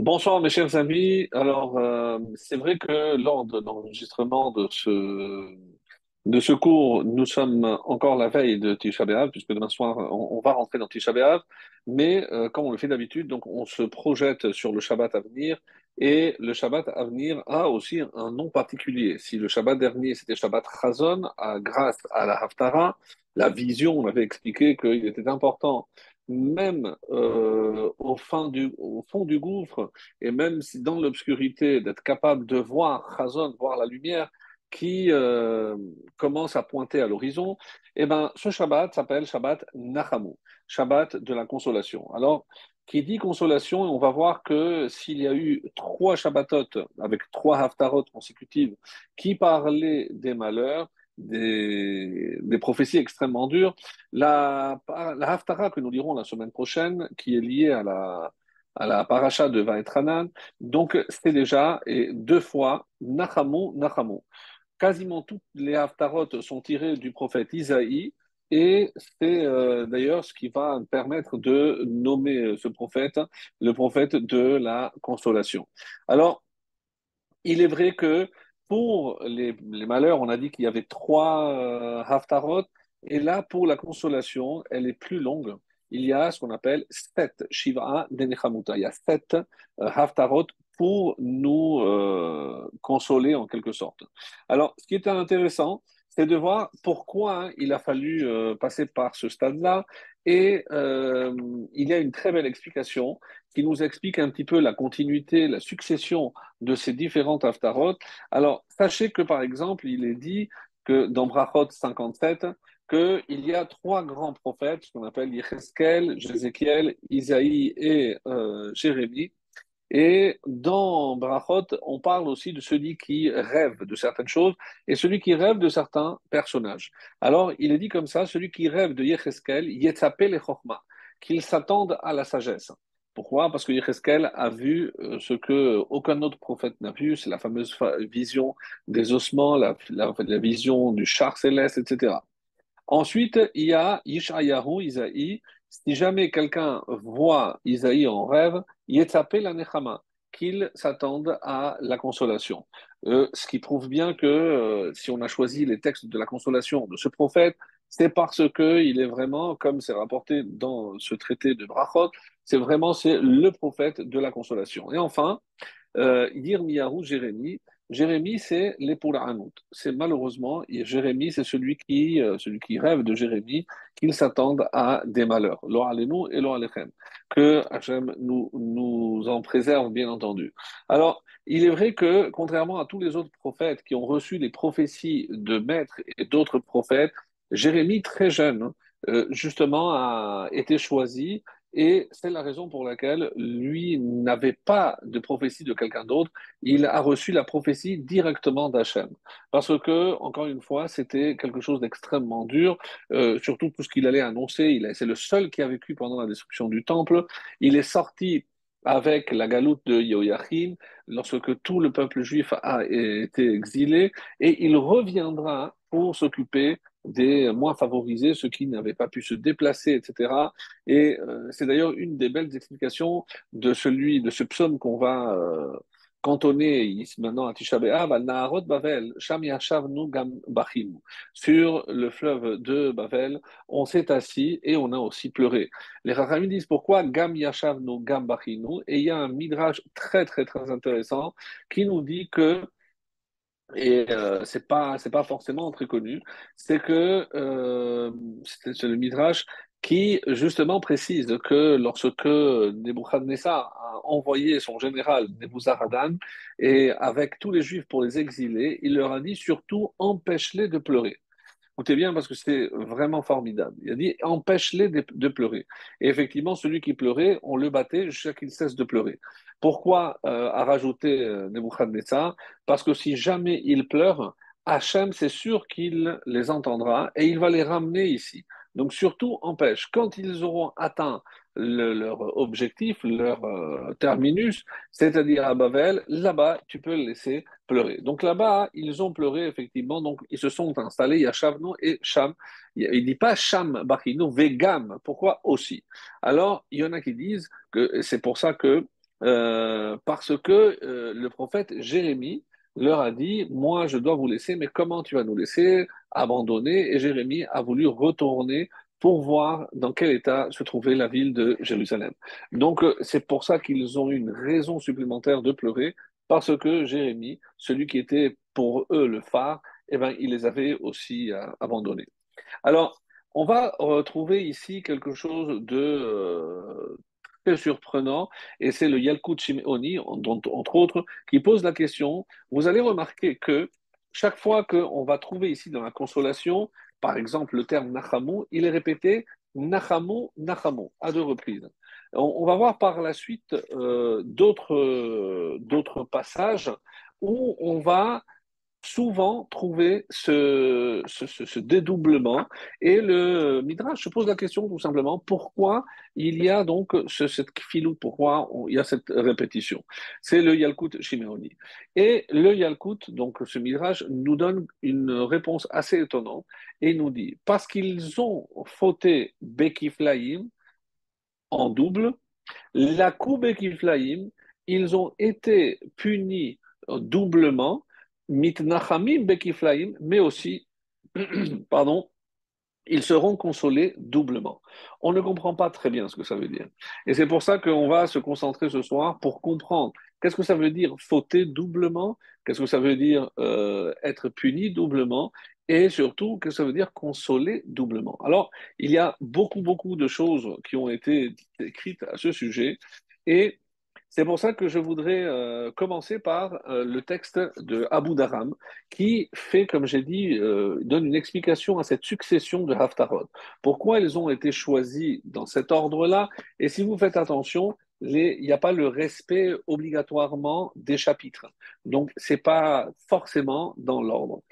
Bonsoir mes chers amis. Alors, euh, c'est vrai que lors de l'enregistrement de ce, de ce cours, nous sommes encore la veille de Tisha B'Av, puisque demain soir, on, va rentrer dans Tisha B'Av, mais euh, comme on le fait d'habitude, donc on se projette sur le Shabbat à venir, et le Shabbat à venir a aussi un nom particulier. Si le Shabbat dernier, c'était Shabbat Chazon, à, grâce à la Haftarah, la vision, on avait expliqué qu'il était important même euh, au, fond du gouffre, et même si dans l'obscurité, d'être capable de voir Chazon, voir la lumière qui euh, commence à pointer à l'horizon, eh ben, ce Shabbat s'appelle Shabbat Nachamu, Shabbat de la consolation. Alors, qui dit consolation, on va voir que s'il y a eu trois Shabbatot avec trois Haftarot consécutives qui parlaient des malheurs, des, prophéties extrêmement dures. La, Haftara que nous lirons la semaine prochaine, qui est liée à la, à la paracha de Vaetranan, donc c'est déjà et deux fois Nachamu, Nachamu. Quasiment toutes les Haftarot sont tirées du prophète Isaïe, et c'est euh, d'ailleurs ce qui va permettre de nommer ce prophète le prophète de la consolation. Alors, il est vrai que pour les, malheurs, on a dit qu'il y avait trois euh, haftarot, et là, pour la consolation, elle est plus longue. Il y a ce qu'on appelle sept shiva denechamuta. Il y a sept euh, haftarot pour nous euh, consoler en quelque sorte. Alors, ce qui était intéressant, c'est de voir pourquoi hein, il a fallu euh, passer par ce stade-là. Et euh, il y a une très belle explication qui nous explique un petit peu la continuité, la succession de ces différentes haftarot. Alors, sachez que par exemple, il est dit que dans Brachot 57, qu'il y a trois grands prophètes, ce qu'on appelle Yecheskel, Jézéchiel, Isaïe et euh, Jérémie, et dans Brachot, on parle aussi de celui qui rêve de certaines choses et celui qui rêve de certains personnages. Alors, il est dit comme ça, celui qui rêve de Yecheskel, Yetzapel et Chochma, qu'il s'attende à la sagesse. Pourquoi? Parce que Yecheskel a vu euh, ce que aucun autre prophète n'a vu, c'est la fameuse vision des ossements, la, vision du char céleste, etc. Ensuite, il y a Yishayahu, Isaïe, si jamais quelqu'un voit Isaïe en rêve, Yetzapé la Nechama, qu'il s'attende à la consolation. Euh, ce qui prouve bien que euh, si on a choisi les textes de la consolation de ce prophète, c'est parce qu'il est vraiment, comme c'est rapporté dans ce traité de Brachot, c'est vraiment c'est le prophète de la consolation. Et enfin, euh, Yirmiyahu Jérémie, Jérémie, c'est l'Epoula'anout. C'est malheureusement, Jérémie, c'est celui qui, euh, celui qui rêve de Jérémie, qu'il s'attende à des malheurs. Lo alenu et lo alechem. Que Hachem nous, nous en préserve, bien entendu. Alors, il est vrai que, contrairement à tous les autres prophètes qui ont reçu les prophéties de maîtres et d'autres prophètes, Jérémie, très jeune, euh, justement, a été choisi et c'est la raison pour laquelle lui n'avait pas de prophétie de quelqu'un d'autre. Il a reçu la prophétie directement d'Hachem. Parce que, encore une fois, c'était quelque chose d'extrêmement dur, euh, surtout tout ce qu'il allait annoncer. C'est le seul qui a vécu pendant la destruction du temple. Il est sorti avec la galoute de Yoyachin, lorsque tout le peuple juif a été exilé, et il reviendra pour s'occuper des moins favorisés, ceux qui n'avaient pas pu se déplacer, etc. Et euh, c'est d'ailleurs une des belles explications de celui, de ce psaume qu'on va euh, cantonner maintenant à Tisha B'Av, Naharot Bavel, Sham Yashavnu Gam. Sur le fleuve de Bavel, on s'est assis et on a aussi pleuré. Les Rachamim disent pourquoi Gam Yashavnu Gam et il y a un midrash très très très intéressant qui nous dit que et euh, c'est pas c'est pas forcément très connu, c'est que euh, c'est le midrash qui justement précise que lorsque Nebuchadnezzar a envoyé son général Nebuzaradan et avec tous les juifs pour les exiler, il leur a dit surtout empêche-les de pleurer. Écoutez bien parce que c'est vraiment formidable. Il a dit empêche-les de, de, pleurer. Et effectivement, celui qui pleurait, on le battait jusqu'à qu'il cesse de pleurer. Pourquoi euh, a rajouté euh, Nebuchadnezzar? Parce que si jamais ils pleurent, Hachem, c'est sûr qu'il les entendra et il va les ramener ici. Donc surtout, empêche. Quand ils auront atteint le, leur objectif, leur euh, terminus, c'est-à-dire à Bavel, là-bas, tu peux le laisser pleurer. Donc là-bas, ils ont pleuré, effectivement, donc ils se sont installés, il y a et Sham. Il ne dit pas Sham Bachino, Vegam. Pourquoi aussi? Alors, il y en a qui disent que c'est pour ça que parce que euh, le prophète Jérémie leur a dit, moi je dois vous laisser, mais comment tu vas nous laisser abandonner? Et Jérémie a voulu retourner pour voir dans quel état se trouvait la ville de Jérusalem. Donc euh, c'est pour ça qu'ils ont eu une raison supplémentaire de pleurer, parce que Jérémie, celui qui était pour eux le phare, eh ben, il les avait aussi abandonnés. Alors, on va retrouver ici quelque chose de euh, surprenant, et c'est le Yalkut Shimoni, entre autres, qui pose la question. Vous allez remarquer que chaque fois qu'on va trouver ici dans la consolation, par exemple, le terme Nachamu, il est répété Nachamu, Nachamu, à deux reprises. On, va voir par la suite euh, d'autres passages où on va souvent trouver ce, ce, dédoublement. Et le Midrash se pose la question tout simplement pourquoi il y a donc ce, cette kfilou, pourquoi il y a cette répétition? C'est le Yalkut Shimeoni. Et le Yalkut, donc ce Midrash, nous donne une réponse assez étonnante et nous dit parce qu'ils ont fauté Bekiflaim en double, la coup Bekiflaim, ils ont été punis doublement mitnachamim bekiflaim, mais aussi, pardon, ils seront consolés doublement. On ne comprend pas très bien ce que ça veut dire. Et c'est pour ça qu'on va se concentrer ce soir pour comprendre qu'est-ce que ça veut dire fauter doublement, qu'est-ce que ça veut dire euh, être puni doublement, et surtout qu'est-ce que ça veut dire consoler doublement? Alors, il y a beaucoup, beaucoup de choses qui ont été écrites à ce sujet, et c'est pour ça que je voudrais euh, commencer par euh, le texte de Abu Dharam, qui fait, comme j'ai dit, euh, donne une explication à cette succession de Haftarot. Pourquoi elles ont été choisies dans cet ordre-là? Et si vous faites attention, il n'y a pas le respect obligatoirement des chapitres. Donc, ce n'est pas forcément dans l'ordre.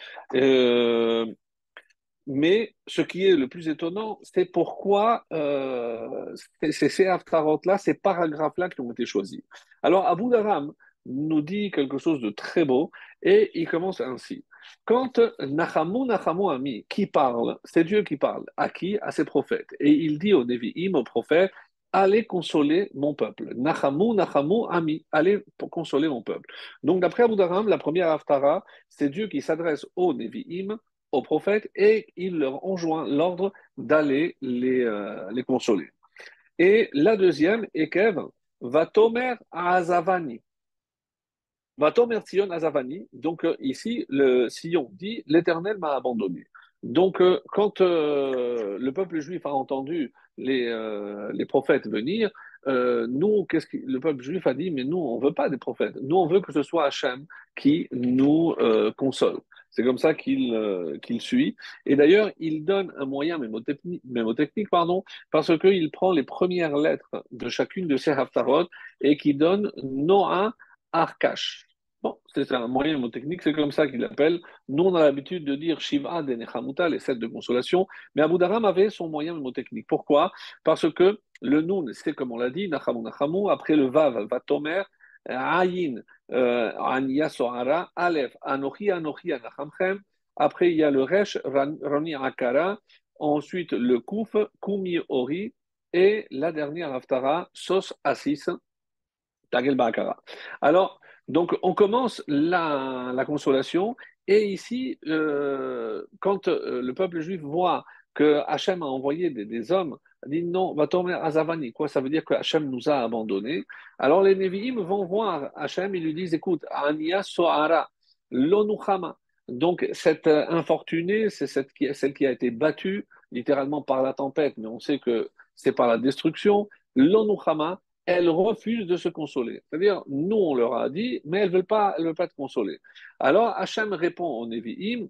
Mais ce qui est le plus étonnant, c'est pourquoi euh, c'est ces haftarot-là, ces paragraphes-là qui ont été choisis. Alors, Abu Dharam nous dit quelque chose de très beau et il commence ainsi. Quand Nachamu Nachamu Ami, qui parle, c'est Dieu qui parle, à qui? À ses prophètes. Et il dit aux Nevi'im, aux prophètes, allez consoler mon peuple. Nachamu Nachamu Ami, allez consoler mon peuple. Donc, d'après Abu Dharam, la première haftara, c'est Dieu qui s'adresse aux Nevi'im, aux prophètes et il leur enjoint l'ordre d'aller les, euh, les consoler. Et la deuxième, Ekev, va tomer Azavani. Va tomer Sion Azavani. Donc euh, ici, le Sion dit L'Éternel m'a abandonné. Donc, euh, quand le peuple juif a entendu les, les prophètes venir, nous, qu'est-ce que le peuple juif a dit Mais nous, on veut pas des prophètes. Nous, on veut que ce soit Hachem qui nous console. C'est comme ça euh, qu'il suit. Et d'ailleurs, il donne un moyen mémotechnique, pardon, parce qu'il prend les premières lettres de chacune de ces haftarot et qui donne Noah Arkash. Bon, c'est un moyen mémotechnique, c'est comme ça qu'il l'appelle. Nous, on a l'habitude de dire Shiva de Nechamuta, les sept de consolation, mais Abu Dharam avait son moyen mémotechnique. Pourquoi? Parce que le Nun, c'est comme on l'a dit, Nachamu Nachamu, après le Vav, Vatomer, Ayin, euh, Anya Sohara, Aleph, Anochi, Anochi, Anachamchem. Après, il y a le Resh, Roni Akara. Ensuite, le Kouf, Kumi Ori. Et la dernière Haftara, Sos Asis, Tagel Bakara. Alors, donc, on commence la, la consolation. Et ici, euh, quand euh, le peuple juif voit que Hachem a envoyé des, hommes dit non, va tomber à Zavani. Quoi Ça veut dire que Hachem nous a abandonnés. Alors les Nevi'im vont voir Hachem, ils lui disent écoute, Ania Sohara, Lonuchama. Donc cette infortunée, c'est cette qui, celle qui a été battue littéralement par la tempête, mais on sait que c'est par la destruction. Lonuchama, elle refuse de se consoler. C'est-à-dire, nous, on leur a dit, mais elle ne veut pas, elle veut pas te consoler. Alors Hachem répond aux Nevi'im, euh,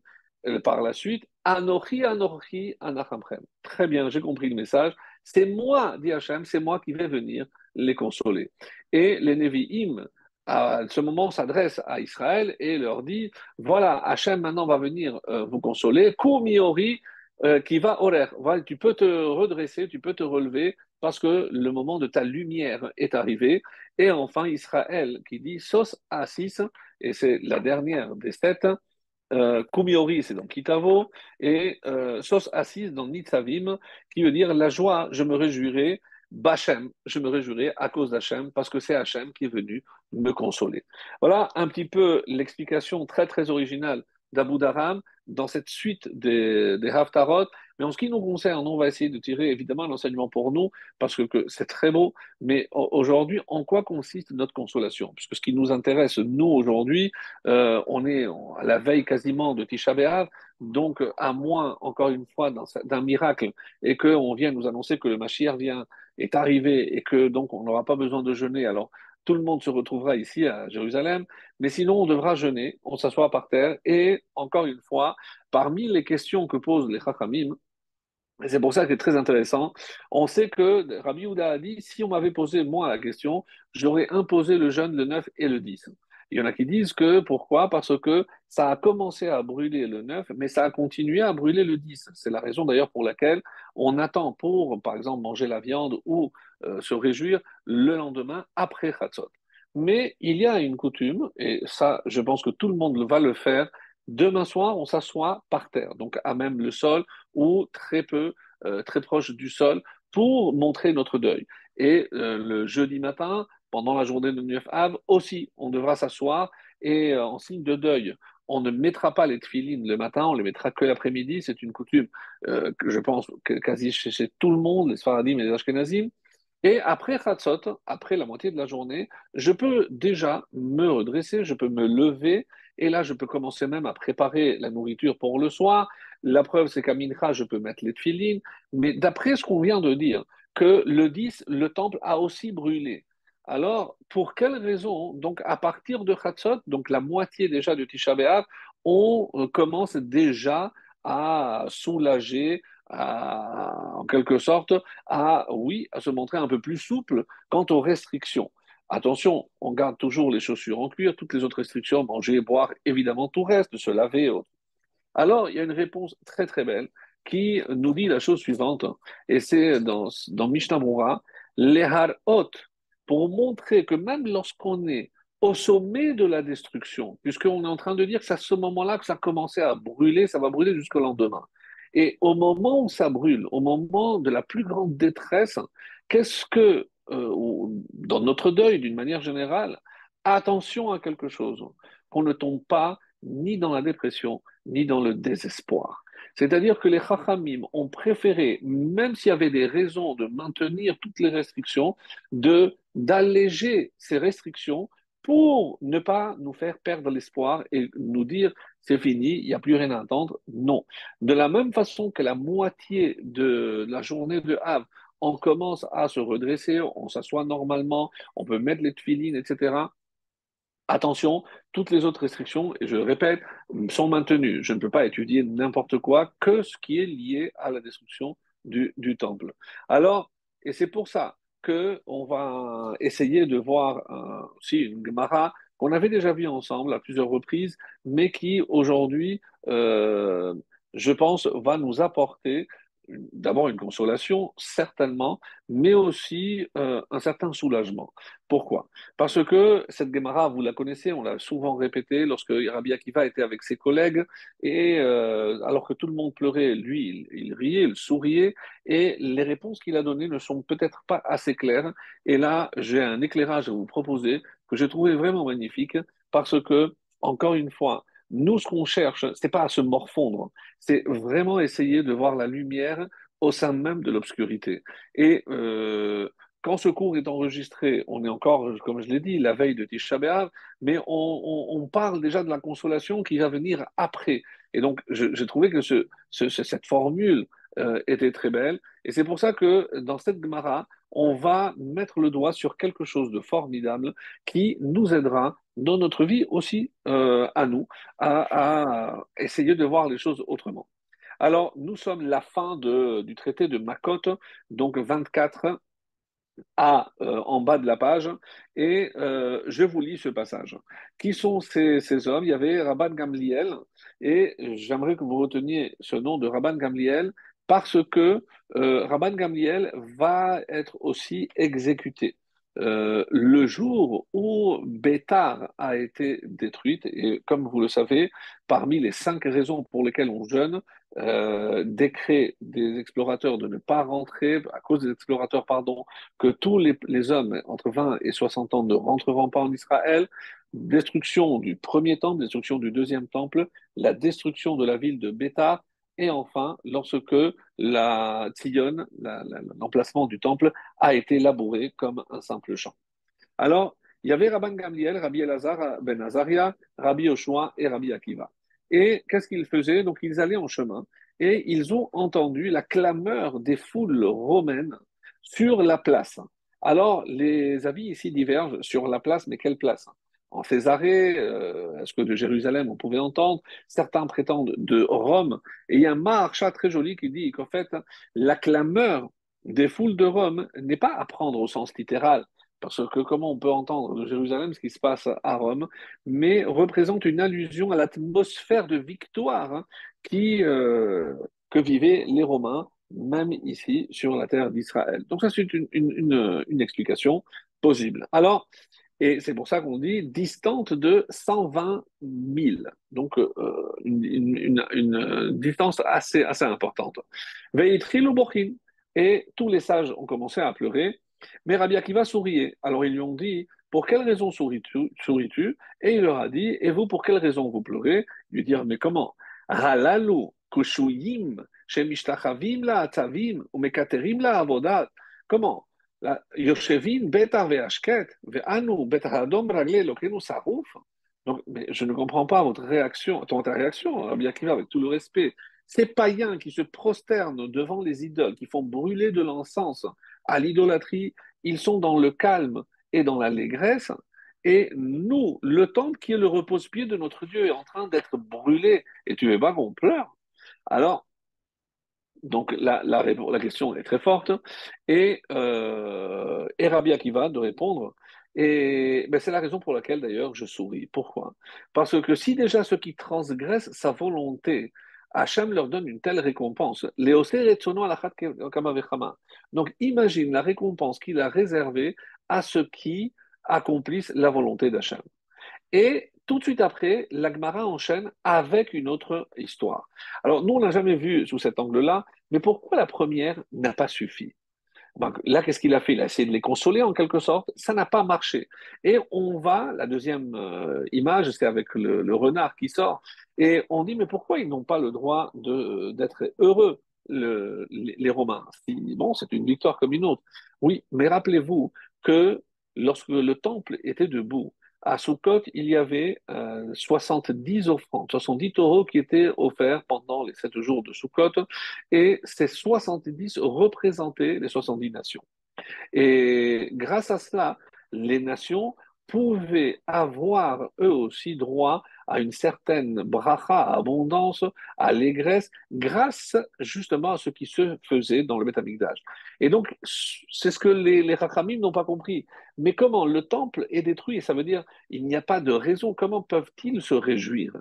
par la suite, Anochi, Anochi, Anachamchem. Très bien, j'ai compris le message. C'est moi, dit Hachem, c'est moi qui vais venir les consoler. Et les Nevi'im, à ce moment, s'adressent à Israël et leur dit voilà, Hachem maintenant va venir euh, vous consoler. Kumiori, euh, qui va horaire. Voilà, tu peux te redresser, tu peux te relever parce que le moment de ta lumière est arrivé. Et enfin, Israël qui dit Sos Asis, et c'est la dernière des sept, euh, Kumiori, c'est dans Kitavo, et euh, Sos Assis dans Nitzavim, qui veut dire la joie, je me réjouirai Bachem, je me réjouirai à cause d'Hachem, parce que c'est Hachem qui est venu me consoler. Voilà un petit peu l'explication très très originale d'Abu Dharam dans cette suite des, des Haftarot. Mais en ce qui nous concerne, on va essayer de tirer évidemment l'enseignement pour nous, parce que, c'est très beau. Mais aujourd'hui, en quoi consiste notre consolation? Puisque ce qui nous intéresse, nous, aujourd'hui, euh, on est à la veille quasiment de Tisha B'Av, donc à moins, encore une fois, d'un miracle, et qu'on vient nous annoncer que le Mashiach vient, est arrivé, et que donc on n'aura pas besoin de jeûner. Alors, tout le monde se retrouvera ici à Jérusalem, mais sinon on devra jeûner, on s'assoit par terre, et encore une fois, parmi les questions que posent les Chachamim, et c'est pour ça que c'est très intéressant. On sait que Rabbi Houda a dit si on m'avait posé moi la question, j'aurais imposé le jeûne le 9 et le 10. Il y en a qui disent que pourquoi? Parce que ça a commencé à brûler le 9, mais ça a continué à brûler le 10. C'est la raison d'ailleurs pour laquelle on attend pour, par exemple, manger la viande ou euh, se réjouir le lendemain après Chatzot. Mais il y a une coutume, et ça, je pense que tout le monde va le faire. Demain soir, on s'assoit par terre, donc à même le sol ou très peu, euh, très proche du sol, pour montrer notre deuil. Et euh, le jeudi matin, pendant la journée de Neuf Av, aussi, on devra s'asseoir et euh, en signe de deuil. On ne mettra pas les tefilines le matin, on les mettra que l'après-midi. C'est une coutume euh, que je pense que quasi chez, tout le monde, les Sfaradim et les Ashkenazim. Et après Chatzot, après la moitié de la journée, je peux déjà me redresser, je peux me lever, et là, je peux commencer même à préparer la nourriture pour le soir. La preuve, c'est qu'à Mincha, je peux mettre les tefilines. Mais d'après ce qu'on vient de dire, que le 10, le temple a aussi brûlé. Alors, pour quelle raison Donc, à partir de Chatzot, donc la moitié déjà du Tisha B'Av, on commence déjà à soulager, en quelque sorte, à, se montrer un peu plus souple quant aux restrictions. Attention, on garde toujours les chaussures en cuir, toutes les autres restrictions, manger, boire, évidemment, tout reste, se laver. Alors, il y a une réponse très très belle qui nous dit la chose suivante, et c'est dans, dans Mishnah Moura, Lehar Hot, pour montrer que même lorsqu'on est au sommet de la destruction, puisqu'on est en train de dire que c'est à ce moment-là que ça a commencé à brûler, ça va brûler jusqu'au lendemain. Et au moment où ça brûle, au moment de la plus grande détresse, qu'est-ce que, euh, dans notre deuil d'une manière générale, attention à quelque chose, qu'on ne tombe pas ni dans la dépression, ni dans le désespoir. C'est-à-dire que les Chachamim ont préféré, même s'il y avait des raisons de maintenir toutes les restrictions, d'alléger ces restrictions pour ne pas nous faire perdre l'espoir et nous dire c'est fini, il n'y a plus rien à attendre. Non. De la même façon que la moitié de la journée de Havre, on commence à se redresser, on s'assoit normalement, on peut mettre les tefilines, etc. Attention, toutes les autres restrictions, et je répète, sont maintenues. Je ne peux pas étudier n'importe quoi que ce qui est lié à la destruction du, temple. Alors, et c'est pour ça qu'on va essayer de voir aussi une Gemara qu'on avait déjà vue ensemble à plusieurs reprises, mais qui aujourd'hui, euh, je pense, va nous apporter d'abord une consolation, certainement, mais aussi euh, un certain soulagement. Pourquoi? Parce que cette Gemara, vous la connaissez, on l'a souvent répété lorsque Rabbi Akiva était avec ses collègues, et euh, alors que tout le monde pleurait, lui, il, il, riait, il souriait, et les réponses qu'il a données ne sont peut-être pas assez claires. Et là, j'ai un éclairage à vous proposer que j'ai trouvé vraiment magnifique, parce que, encore une fois, nous, ce qu'on cherche, c'est pas à se morfondre, c'est vraiment essayer de voir la lumière au sein même de l'obscurité. Et euh, quand ce cours est enregistré, on est encore, comme je l'ai dit, la veille de Tisha mais on, parle déjà de la consolation qui va venir après. Et donc, j'ai trouvé que cette formule euh, était très belle. Et c'est pour ça que dans cette Gemara, on va mettre le doigt sur quelque chose de formidable qui nous aidera dans notre vie aussi euh, à nous, à, essayer de voir les choses autrement. Alors, nous sommes la fin du traité de Makot, donc 24 à, euh, en bas de la page, et euh, je vous lis ce passage. Qui sont ces, ces hommes? Il y avait Rabban Gamliel, et j'aimerais que vous reteniez ce nom de Rabban Gamliel, parce que Rabban Gamliel va être aussi exécuté. euh, le jour où Bétar a été détruite, et comme vous le savez, parmi les cinq raisons pour lesquelles on jeûne, euh, décret des explorateurs de ne pas rentrer, à cause des explorateurs, pardon, que tous les, les hommes entre 20 et 60 ans ne rentreront pas en Israël, destruction du premier temple, destruction du deuxième temple, la destruction de la ville de Bétar, et enfin, lorsque la Tzion, l'emplacement du temple, a été labouré comme un simple champ. Alors, il y avait Rabban Gamliel, Rabbi Elazar ben Azaria, Rabbi Yoshua et Rabbi Akiva. Et qu'est-ce qu'ils faisaient? Donc, ils allaient en chemin et ils ont entendu la clameur des foules romaines sur la place. Alors, les avis ici divergent sur la place, mais quelle place? En Césarée, euh, est-ce que de Jérusalem on pouvait entendre Certains prétendent de Rome. Et il y a un marcha très joli qui dit qu'en fait, la clameur des foules de Rome n'est pas à prendre au sens littéral, parce que comment on peut entendre de Jérusalem ce qui se passe à Rome, mais représente une allusion à l'atmosphère de victoire hein, euh, que vivaient les Romains, même ici sur la terre d'Israël. Donc ça, c'est une, une, une explication possible. Alors, et c'est pour ça qu'on dit distante de 120 000. Donc, euh, une, une, distance assez, assez importante. Et tous les sages ont commencé à pleurer. Mais Rabbi Akiva souriait. Alors, ils lui ont dit Pour quelle raison souris-tu, souris-tu? Et il leur a dit Et vous, pour quelle raison vous pleurez? Ils lui dirent Mais comment? Halalu kushuyim la atavim la avodat. Comment? Yoshevin, Veashket, Ve'anu, Ragle, Lokenu. Donc, je ne comprends pas votre réaction, ton réaction, Rabbi Akiva, avec tout le respect. Ces païens qui se prosternent devant les idoles, qui font brûler de l'encens à l'idolâtrie, ils sont dans le calme et dans l'allégresse. Et nous, le temple qui est le repose-pied de notre Dieu est en train d'être brûlé. Et tu veux pas qu'on pleure Alors, donc la, la, question est très forte. Et, euh, et Rabbi Akiva de répondre. Et ben, c'est la raison pour laquelle d'ailleurs je souris. Pourquoi? Parce que si déjà ceux qui transgressent sa volonté, Hachem leur donne une telle récompense. Donc imagine la récompense qu'il a réservée à ceux qui accomplissent la volonté d'Hachem. Et tout de suite après, l'Agmara enchaîne avec une autre histoire. Alors, nous, on n'a jamais vu sous cet angle-là, mais pourquoi la première n'a pas suffi? Là, qu'est-ce qu'il a fait? Il a essayé de les consoler en quelque sorte. Ça n'a pas marché. Et on va, la deuxième euh, image, c'est avec le, renard qui sort. Et on dit, mais pourquoi ils n'ont pas le droit d'être heureux, les, Romains? Bon, c'est une victoire comme une autre. Oui, mais rappelez-vous que lorsque le temple était debout, à Sukkot, il y avait 70 euh, offrandes, 70 taureaux qui étaient offerts pendant les 7 jours de Sukkot, et ces 70 représentaient les 70 nations. Et grâce à cela, les nations pouvaient avoir eux aussi droit à une certaine bracha, abondance, allégresse, grâce justement à ce qui se faisait dans le Métamigdash. Et donc, c'est ce que les, les n'ont pas compris. Mais comment le temple est détruit, ça veut dire il n'y a pas de raison, comment peuvent-ils se réjouir?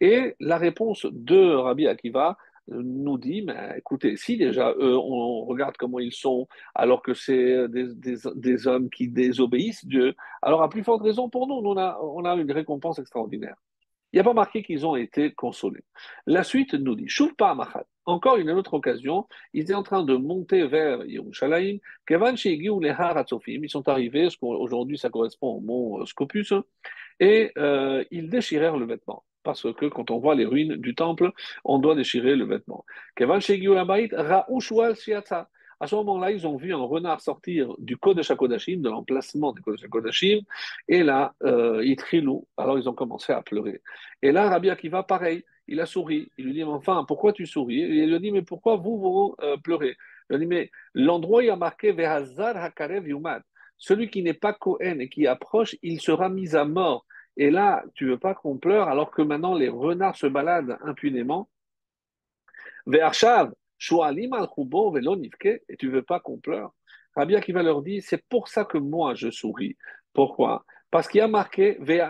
Et la réponse de Rabbi Akiva, nous dit, mais écoutez, si déjà eux, on regarde comment ils sont, alors que c'est des, hommes qui désobéissent Dieu, alors à plus forte raison pour nous, a, on a une récompense extraordinaire. Il n'y a pas marqué qu'ils ont été consolés. La suite nous dit, Machat. Encore une autre occasion, ils étaient en train de monter vers Yerushalayim. Kevan ils sont arrivés, aujourd'hui ça correspond au mont Scopus, et euh, ils déchirèrent le vêtement parce que quand on voit les ruines du temple, on doit déchirer le vêtement. À ce moment-là, ils ont vu un renard sortir du Kodesh HaKodashim, de l'emplacement du Kodesh HaKodashim, et là, euh, il trilou. Alors, ils ont commencé à pleurer. Et là, Rabbi Akiva, pareil, il a souri. Il lui dit, mais enfin, pourquoi tu souris? Il lui dit, mais pourquoi vous, vous euh, pleurez? Il lui dit, mais l'endroit, il a marqué Vehazar Hakarev Yumad. Celui qui n'est pas Kohen et qui approche, il sera mis à mort. Et là, tu veux pas qu'on pleure alors que maintenant les renards se baladent impunément. Al et tu veux pas qu'on pleure. Rabbi va leur dire, c'est pour ça que moi je souris. Pourquoi? Parce qu'il y a marqué ben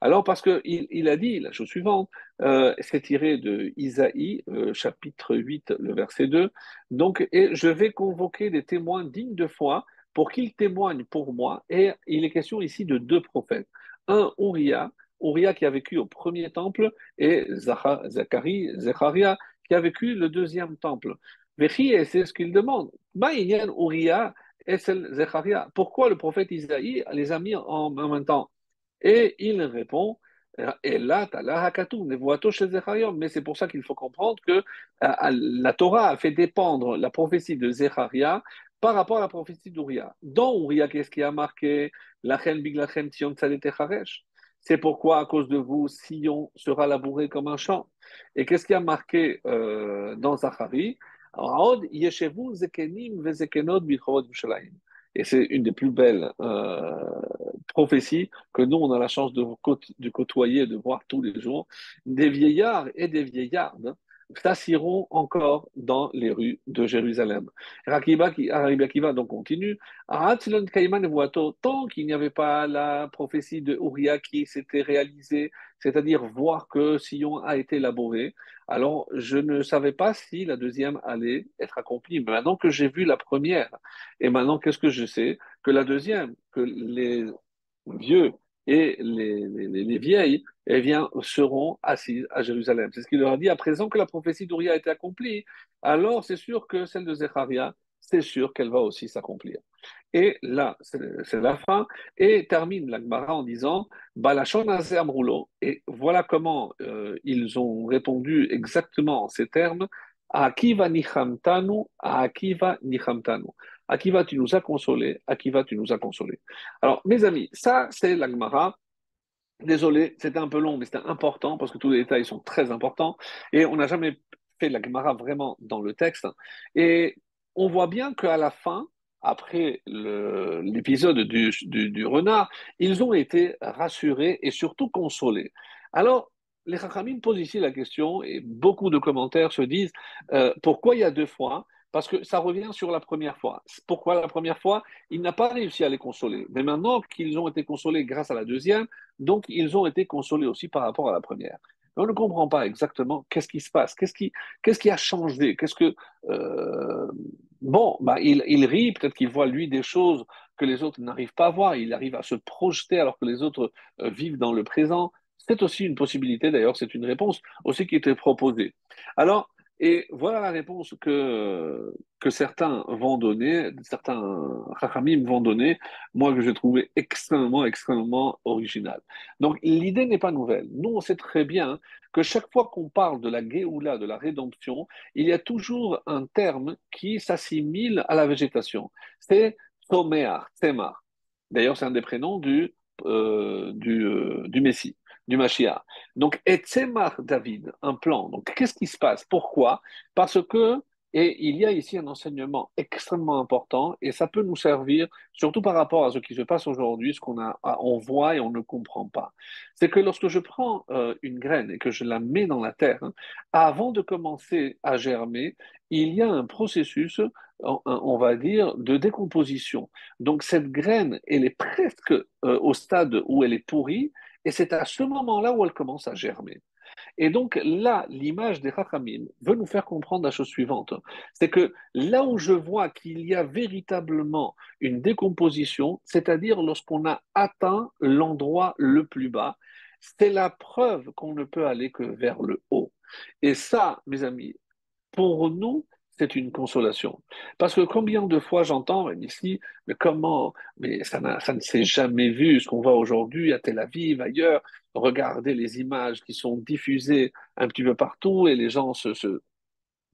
Alors, parce qu'il il a dit la chose suivante, euh, c'est tiré de Isaïe, euh, chapitre 8, le verset 2. Donc, et je vais convoquer des témoins dignes de foi pour qu'ils témoignent pour moi. Et il est question ici de deux prophètes. Un, Uriah, Uriah qui a vécu au premier temple, et Zacharie, Zecharia qui a vécu le deuxième temple. et c'est ce qu'il demande. Uriah et Zecharia. Pourquoi le prophète Isaïe les a mis en même temps? Et il répond, mais c'est pour ça qu'il faut comprendre que euh, la Torah a fait dépendre la prophétie de Zecharia par rapport à la prophétie d'Uria. Dans Uria, qu'est-ce qui a marqué? C'est pourquoi, à cause de vous, Sion sera labouré comme un champ. Et qu'est-ce qui a marqué euh, dans Zacharie? Et c'est une des plus belles euh, prophéties que nous, on a la chance de, de côtoyer, de voir tous les jours. Des vieillards et des vieillardes s'assiront encore dans les rues de Jérusalem. Rakiba qui, Akiva donc continue. Tant qu'il n'y avait pas la prophétie de Uriah qui s'était réalisée, c'est-à-dire voir que Sion a été labouré, alors je ne savais pas si la deuxième allait être accomplie. Mais maintenant que j'ai vu la première, et maintenant qu'est-ce que je sais? Que la deuxième, que les vieux et les, les, vieilles eh bien, seront assises à Jérusalem. C'est ce qu'il leur a dit. À présent que la prophétie d'Uria a été accomplie, alors c'est sûr que celle de Zecharia, c'est sûr qu'elle va aussi s'accomplir. Et là, c'est la fin, et termine l'Agmara en disant Balachon. Et voilà comment euh, ils ont répondu exactement en ces termes Akiva nichamtanu, Akiva nichamtanu. Akiva, tu nous as consolés, Akiva, tu nous as consolés. Alors, mes amis, ça, c'est l'Agmara. Désolé, c'était un peu long, mais c'était important parce que tous les détails sont très importants et on n'a jamais fait l'Agmara vraiment dans le texte. Et on voit bien qu'à la fin, après l'épisode du, du, renard, ils ont été rassurés et surtout consolés. Alors, les Chachamim posent ici la question, et beaucoup de commentaires se disent euh, pourquoi il y a deux fois? Parce que ça revient sur la première fois. Pourquoi la première fois Il n'a pas réussi à les consoler. Mais maintenant qu'ils ont été consolés grâce à la deuxième, donc ils ont été consolés aussi par rapport à la première. on ne comprend pas exactement qu'est-ce qui se passe, qu'est-ce qui, a changé, qu'est-ce que... Euh, bon, bah, il, il rit, peut-être qu'il voit lui des choses que les autres n'arrivent pas à voir, il arrive à se projeter alors que les autres euh, vivent dans le présent. C'est aussi une possibilité, d'ailleurs, c'est une réponse aussi qui était proposée. Alors, et voilà la réponse que, que certains vont donner, certains rachamim vont donner, moi que j'ai trouvé extrêmement, extrêmement original. Donc l'idée n'est pas nouvelle. Nous, on sait très bien que chaque fois qu'on parle de la Géoula, de la rédemption, il y a toujours un terme qui s'assimile à la végétation. C'est Tomear, Temar. D'ailleurs, c'est un des prénoms du, euh, euh, du Messie du Mashiach. Donc, Etzemar David, un plan. Donc, qu'est-ce qui se passe? Pourquoi? Parce que, et il y a ici un enseignement extrêmement important, et ça peut nous servir, surtout par rapport à ce qui se passe aujourd'hui, ce qu'on a, on voit et on ne comprend pas. C'est que lorsque je prends euh, une graine et que je la mets dans la terre, hein, avant de commencer à germer, il y a un processus on va dire, de décomposition. Donc cette graine, elle est presque euh, au stade où elle est pourrie, et c'est à ce moment-là où elle commence à germer. Et donc là, l'image des Rachamim veut nous faire comprendre la chose suivante. C'est que là où je vois qu'il y a véritablement une décomposition, c'est-à-dire lorsqu'on a atteint l'endroit le plus bas, c'est la preuve qu'on ne peut aller que vers le haut. Et ça, mes amis, pour nous, c'est une consolation. Parce que combien de fois j'entends ici, mais comment, mais ça, ne s'est jamais vu ce qu'on voit aujourd'hui à Tel Aviv, ailleurs, regardez les images qui sont diffusées un petit peu partout et les gens se, se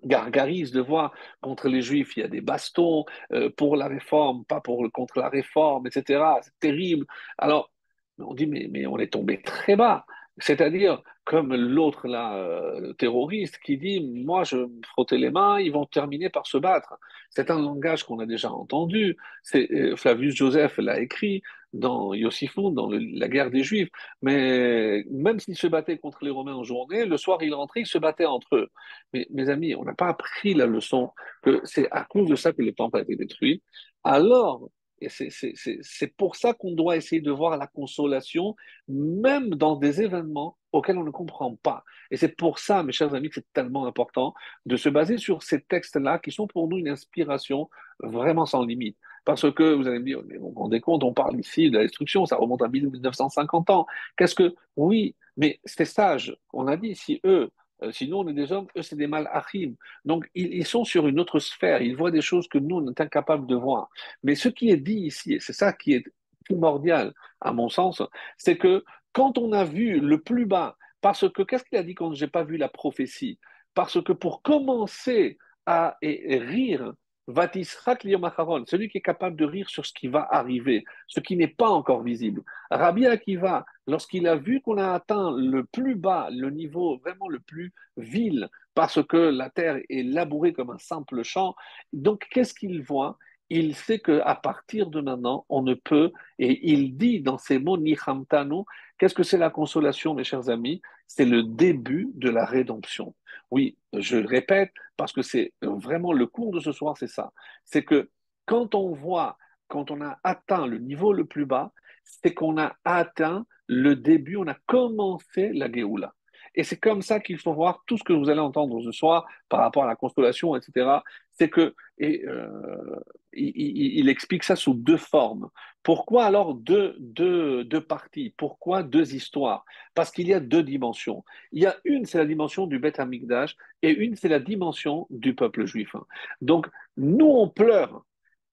gargarisent de voir contre les juifs, il y a des bastons euh, pour la réforme, pas pour contre la réforme, etc. C'est terrible. Alors, on dit, mais, mais on est tombé très bas. C'est-à-dire, comme l'autre là, euh, terroriste, qui dit Moi, je me frotter les mains, ils vont terminer par se battre. C'est un langage qu'on a déjà entendu. Euh, Flavius Joseph l'a écrit dans Yossifon, dans la guerre des Juifs. Mais même s'ils se battaient contre les Romains en journée, le soir, ils rentraient, ils se battaient entre eux. Mais mes amis, on n'a pas appris la leçon que c'est à cause de ça que le temple a été détruit. Alors, Et c'est pour ça qu'on doit essayer de voir la consolation, même dans des événements auxquels on ne comprend pas. Et c'est pour ça, mes chers amis, que c'est tellement important de se baser sur ces textes-là qui sont pour nous une inspiration vraiment sans limite. Parce que vous allez me dire, mais vous vous rendez compte, on parle ici de la destruction, ça remonte à 1950 ans. Qu'est-ce que. Oui, mais c'est sage. On a dit, si eux, euh, sinon, on est des hommes, eux, c'est des malachim. Donc, ils, sont sur une autre sphère. Ils voient des choses que nous, on est incapables de voir. Mais ce qui est dit ici, et c'est ça qui est primordial, à mon sens, c'est que quand on a vu le plus bas, parce que, qu'est-ce qu'il a dit quand j'ai pas vu la prophétie? Parce que pour commencer à rire celui qui est capable de rire sur ce qui va arriver, ce qui n'est pas encore visible. Rabbi Akiva, lorsqu'il a vu qu'on a atteint le plus bas, le niveau vraiment le plus vil, parce que la terre est labourée comme un simple champ, donc qu'est-ce qu'il voit? Il sait qu'à partir de maintenant, on ne peut, et il dit dans ces mots, Nichamtanu, qu'est-ce que c'est la consolation, mes chers amis? C'est le début de la rédemption. Oui, je répète, parce que c'est vraiment le cours de ce soir, c'est ça. C'est que quand on voit, quand on a atteint le niveau le plus bas, c'est qu'on a atteint le début, on a commencé la Géoula. Et c'est comme ça qu'il faut voir tout ce que vous allez entendre ce soir par rapport à la constellation, etc. C'est que, et, euh, il, explique ça sous deux formes. Pourquoi alors deux, deux, deux parties? Pourquoi deux histoires? Parce qu'il y a deux dimensions. Il y a une, c'est la dimension du Beth Amikdash, et une, c'est la dimension du peuple juif. Donc, nous, on pleure.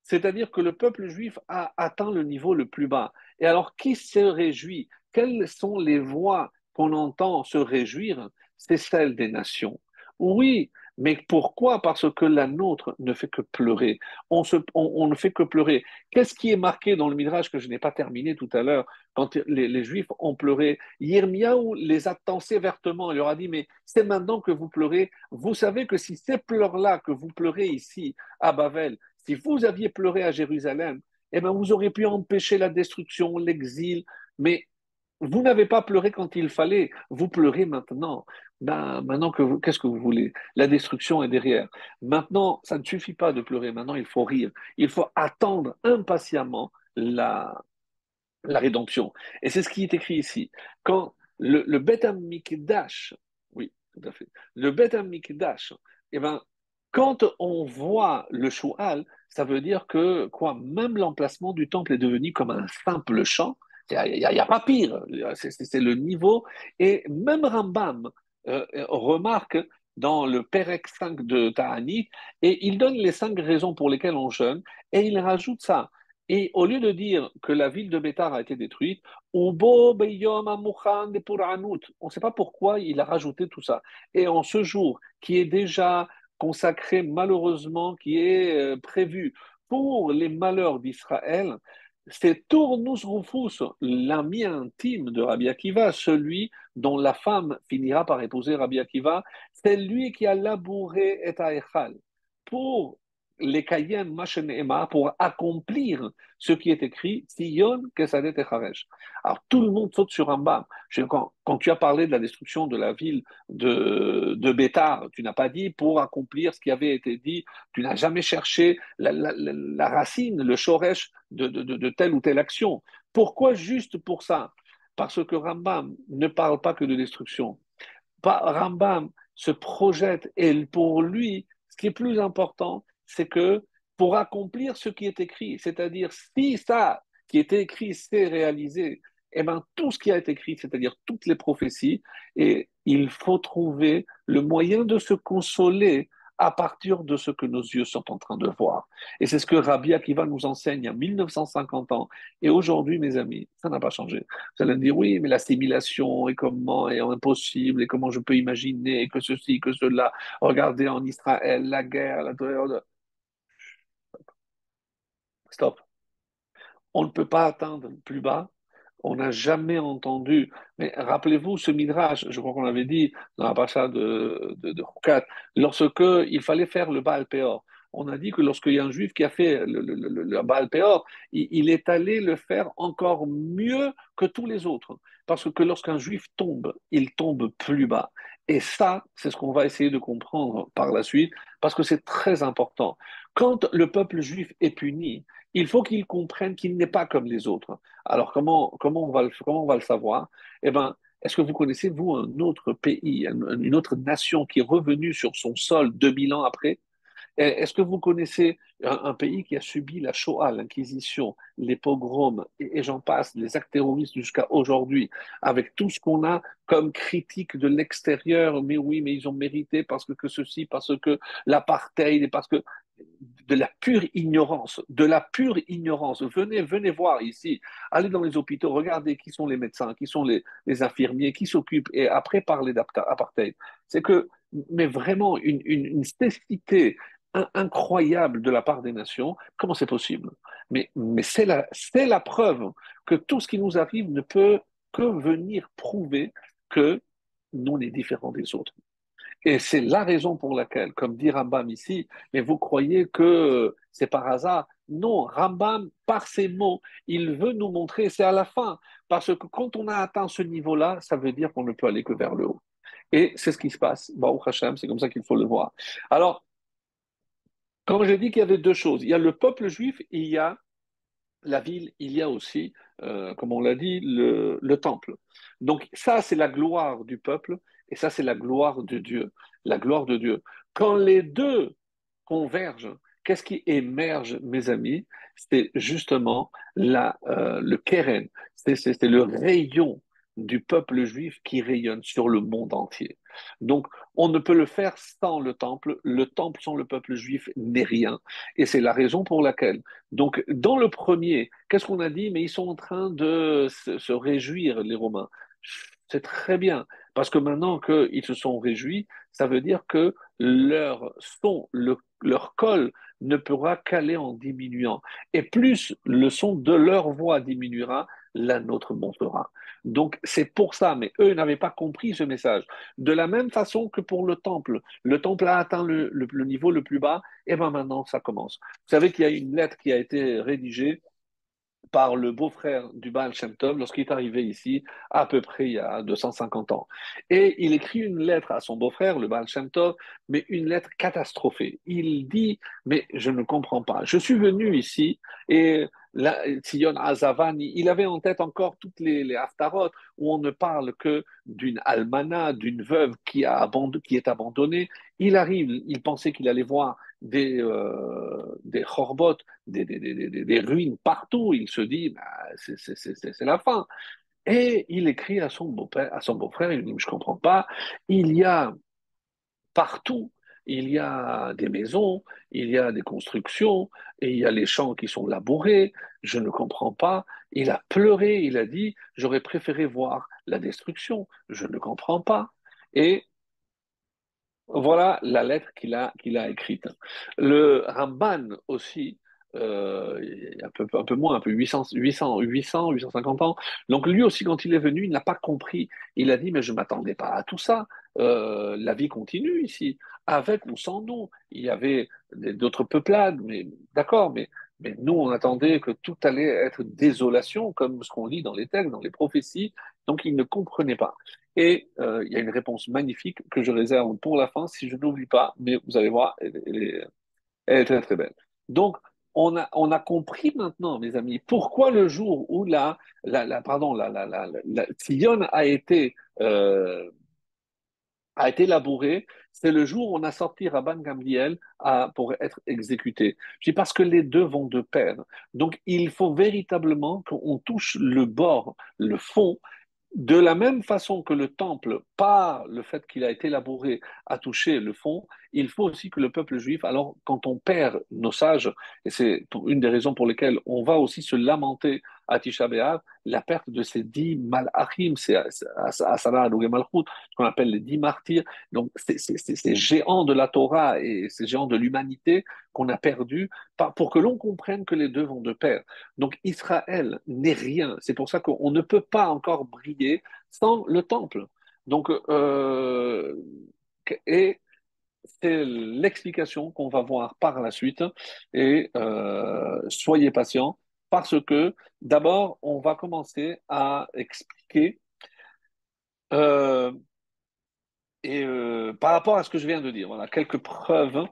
C'est-à-dire que le peuple juif a atteint le niveau le plus bas. Et alors, qui se réjouit? Quelles sont les voix qu'on entend se réjouir, c'est celle des nations. Oui, mais pourquoi? Parce que la nôtre ne fait que pleurer. On, ne fait que pleurer. Qu'est-ce qui est marqué dans le Midrash que je n'ai pas terminé tout à l'heure quand les, Juifs ont pleuré? Yirmiyahu les a tensés vertement. Il leur a dit Mais c'est maintenant que vous pleurez. Vous savez que si ces pleurs-là que vous pleurez ici à Bavel, si vous aviez pleuré à Jérusalem, eh bien, vous auriez pu empêcher la destruction, l'exil. Mais vous n'avez pas pleuré quand il fallait, vous pleurez maintenant. Ben, maintenant que qu'est-ce que vous voulez? La destruction est derrière. Maintenant, ça ne suffit pas de pleurer. Maintenant, il faut rire. Il faut attendre impatiemment la, la rédemption. Et c'est ce qui est écrit ici. Quand le, le oui, tout à fait, le Bet Amikdash, eh ben, quand on voit le Shu'al, ça veut dire que quoi, même l'emplacement du temple est devenu comme un simple champ il n'y a, pas pire. C'est le niveau. Et même Rambam euh, remarque dans le Perek 5 de Ta'anit, et il donne les cinq raisons pour lesquelles on jeûne, et il rajoute ça. Et au lieu de dire que la ville de Bétar a été détruite, on ne sait pas pourquoi il a rajouté tout ça. Et en ce jour qui est déjà consacré malheureusement, qui est euh, prévu pour les malheurs d'Israël, c'est Tournus Rufus, l'ami intime de Rabbi Akiva, celui dont la femme finira par épouser Rabbi Akiva, c'est lui qui a labouré et Echal pour les Kayem Machenema pour accomplir ce qui est écrit Sion Kesadet Echaresh. Alors tout le monde saute sur un bas. Quand, tu as parlé de la destruction de la ville de, de Bétar, tu n'as pas dit pour accomplir ce qui avait été dit, tu n'as jamais cherché la, la, la, racine, le shoresh de, de, de, telle ou telle action. Pourquoi juste pour ça? Parce que Rambam ne parle pas que de destruction. Rambam se projette et pour lui, ce qui est plus important, c'est que pour accomplir ce qui est écrit, c'est-à-dire si ça qui est écrit s'est réalisé, eh bien tout ce qui a été écrit, c'est-à-dire toutes les prophéties, et il faut trouver le moyen de se consoler à partir de ce que nos yeux sont en train de voir. Et c'est ce que Rabbi Akiva nous enseigne il y a 1950 ans. Et aujourd'hui, mes amis, ça n'a pas changé. Vous allez me dire, oui, mais l'assimilation et comment est impossible et comment je peux imaginer que ceci, que cela. Regardez en Israël, la guerre, la Stop. On ne peut pas atteindre plus bas. On n'a jamais entendu. Mais rappelez-vous ce midrash, je crois qu'on l'avait dit dans la passade de, de, de lorsque il fallait faire le Baal Peor. On a dit que lorsqu'il y a un juif qui a fait le, le, le, Baal Peor, il, est allé le faire encore mieux que tous les autres. Parce que lorsqu'un juif tombe, il tombe plus bas. Et ça, c'est ce qu'on va essayer de comprendre par la suite, parce que c'est très important. Quand le peuple juif est puni, il faut qu'il comprenne qu'il n'est pas comme les autres. Alors, comment, comment, on, va le, comment on va le savoir? Eh bien, est-ce que vous connaissez, vous, un autre pays, une autre nation qui est revenue sur son sol 2000 ans après? Est-ce que vous connaissez un, pays qui a subi la Shoah, l'Inquisition, les pogroms, et, j'en passe, les actes terroristes jusqu'à aujourd'hui, avec tout ce qu'on a comme critique de l'extérieur, mais oui, mais ils ont mérité parce que, que ceci, parce que l'apartheid, et parce que de la pure ignorance, de la pure ignorance. Venez, venez voir ici, allez dans les hôpitaux, regardez qui sont les médecins, qui sont les, infirmiers, qui s'occupent, et après parler d'apartheid. C'est que, mais vraiment, une, une, incroyable de la part des nations. Comment c'est possible? Mais, mais c'est la, la preuve que tout ce qui nous arrive ne peut que venir prouver que nous, on différents des autres. Et c'est la raison pour laquelle, comme dit Rambam ici, mais vous croyez que c'est par hasard? Non, Rambam, par ses mots, il veut nous montrer, c'est à la fin, parce que quand on a atteint ce niveau-là, ça veut dire qu'on ne peut aller que vers le haut. Et c'est ce qui se passe. Baruch Hashem, c'est comme ça qu'il faut le voir. Alors, comme j'ai dit qu'il y avait deux choses, il y a le peuple juif il y a la ville, il y a aussi, euh, comme on l'a dit, le, temple. Donc ça, c'est la gloire du peuple et ça, c'est la gloire de Dieu. La gloire de Dieu. Quand les deux convergent, qu'est-ce qui émerge, mes amis? C'est justement la, euh, le keren, c'est le rayon du peuple juif qui rayonne sur le monde entier. Donc, on ne peut le faire sans le temple. Le temple sans le peuple juif n'est rien. Et c'est la raison pour laquelle. Donc, dans le premier, qu'est-ce qu'on a dit? Mais ils sont en train de se, réjouir, les Romains. C'est très bien, parce que maintenant qu'ils se sont réjouis, ça veut dire que leur son, leur col ne pourra qu'aller en diminuant. Et plus le son de leur voix diminuera, la nôtre montera. Donc c'est pour ça, mais eux n'avaient pas compris ce message. De la même façon que pour le temple, le temple a atteint le, niveau le plus bas, et bien maintenant ça commence. Vous savez qu'il y a une lettre qui a été rédigée par le beau-frère du Baal Shem Tov lorsqu'il est arrivé ici, à peu près il y a 250 ans. Et il écrit une lettre à son beau-frère, le Baal Shem Tov, mais une lettre catastrophée. Il dit, mais je ne comprends pas. Je suis venu ici et Tzion Azavani, il avait en tête encore toutes les, les où on ne parle que d'une almana, d'une veuve qui, a qui est abandonnée. Il arrive, il pensait qu'il allait voir des, euh, des des, des, des, ruines partout. Il se dit, bah, c'est la fin. Et il écrit à son beau-frère, à son beau-frère, il dit, je ne comprends pas, il y a partout il y a des maisons, il y a des constructions, et il y a les champs qui sont labourés, je ne comprends pas. Il a pleuré, il a dit, j'aurais préféré voir la destruction, je ne comprends pas. Et voilà la lettre qu'il a, qu'il a écrite. Le Ramban aussi, euh, un, peu, un peu moins, un peu 800, 800, 800, 850 ans. Donc lui aussi, quand il est venu, il n'a pas compris. Il a dit, mais je ne m'attendais pas à tout ça. Euh, la vie continue ici, avec ou sans nous. Il y avait d'autres peuplades, mais d'accord, mais, mais nous, on attendait que tout allait être désolation, comme ce qu'on lit dans les textes, dans les prophéties. Donc il ne comprenait pas. Et euh, il y a une réponse magnifique que je réserve pour la fin, si je n'oublie pas, mais vous allez voir, elle, est, elle est très très belle. Donc, on a, on a compris maintenant, mes amis, pourquoi le jour où la, la, la pardon, la, la, la, la a été, euh, a été labourée, c'est le jour où on a sorti Rabban Gamliel à, pour être exécuté. Je dis parce que les deux vont de pair. Donc il faut véritablement qu'on touche le bord, le fond, de la même façon que le temple, par le fait qu'il a été labouré, a touché le fond, il faut aussi que le peuple juif, alors quand on perd nos sages, et c'est une des raisons pour lesquelles on va aussi se lamenter à Tisha B'Av, la perte de ces dix malachim, c'est Asara Malchut, ce qu'on appelle les dix martyrs, donc ces géants de la Torah et ces géants de l'humanité qu'on a perdus pour que l'on comprenne que les deux vont de pair. Donc Israël n'est rien, c'est pour ça qu'on ne peut pas encore briller sans le temple. Donc, euh, et c'est l'explication qu'on va voir par la suite. Et euh, soyez patients parce que d'abord, on va commencer à expliquer euh, Et euh, par rapport à ce que je viens de dire, voilà quelques preuves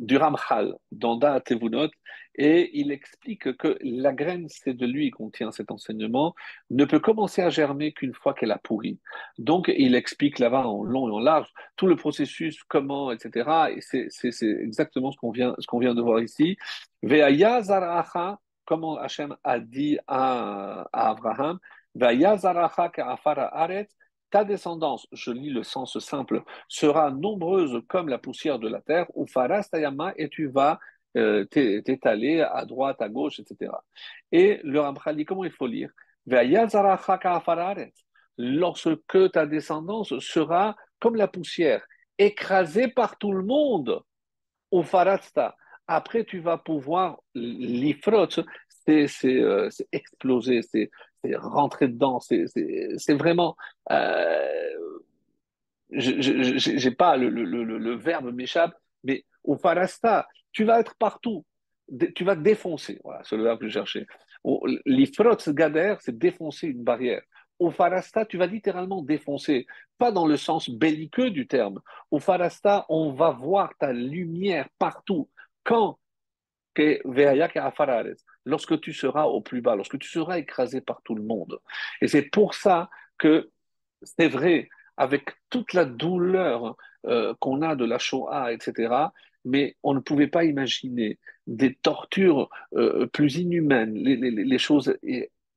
du Ramchal dans Da'at Evunot, et il explique que la graine, c'est de lui contient cet enseignement, ne peut commencer à germer qu'une fois qu'elle a pourri. Donc, il explique là-bas en long et en large tout le processus, comment, etc. Et c'est exactement ce qu'on vient, vient de voir ici. Ve'aya comment Hachem a dit à, à Abraham, Ve'aya ka'afara aretz, ta descendance, je lis le sens simple, sera nombreuse comme la poussière de la terre, ou farastayama, et tu vas euh, t'étaler à droite, à gauche, etc. Et le Ramchal dit comment il faut lire? Lorsque ta descendance sera comme la poussière, écrasée par tout le monde, ou farasta, après tu vas pouvoir l'ifrot, c'est euh, exploser, c'est c'est rentrer dedans, c'est vraiment. Euh, je n'ai pas le, verbe m'échappe, mais au farasta, tu vas être partout, tu vas défoncer. Voilà, c'est le verbe que je cherchais. L'ifrot gader, c'est défoncer une barrière. Au farasta, tu vas littéralement défoncer, pas dans le sens belliqueux du terme. Au farasta, on va voir ta lumière partout. Quand? Lorsque tu seras au plus bas, lorsque tu seras écrasé par tout le monde. Et c'est pour ça que c'est vrai, avec toute la douleur euh, qu'on a de la Shoah, etc., mais on ne pouvait pas imaginer des tortures euh, plus inhumaines, les, choses,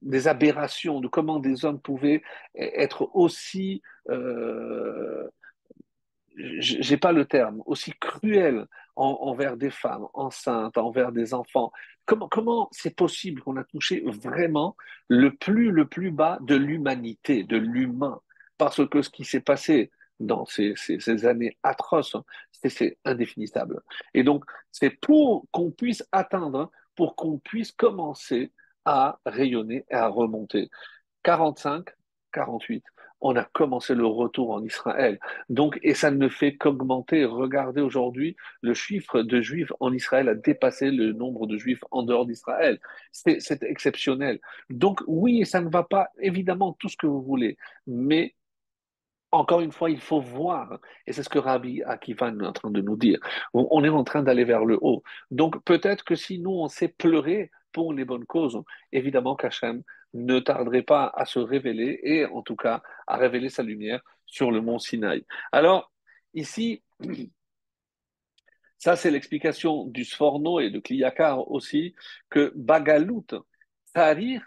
des aberrations de comment des hommes pouvaient être aussi euh, j'ai pas le terme, aussi cruels envers des femmes enceintes, envers des enfants. Comment comment c'est possible qu'on a touché vraiment le plus le plus bas de l'humanité, de l'humain, parce que ce qui s'est passé dans ces, ces, ces années atroces, c'est indéfinissable. Et donc c'est pour qu'on puisse atteindre, pour qu'on puisse commencer à rayonner et à remonter. 45, 48 on a commencé le retour en Israël. Donc, et ça ne fait qu'augmenter. Regardez aujourd'hui, le chiffre de juifs en Israël a dépassé le nombre de juifs en dehors d'Israël. C'est exceptionnel. Donc, oui, ça ne va pas, évidemment, tout ce que vous voulez, mais encore une fois, il faut voir, et c'est ce que Rabbi Akiva est en train de nous dire. On est en train d'aller vers le haut. Donc peut-être que si nous, on sait pleurer pour les bonnes causes, évidemment qu'Hachem ne tarderait pas à se révéler et en tout cas à révéler sa lumière sur le mont Sinaï. Alors, ici, ça c'est l'explication du Sforno et de Kliyakar aussi, que Bagalout, Tarir,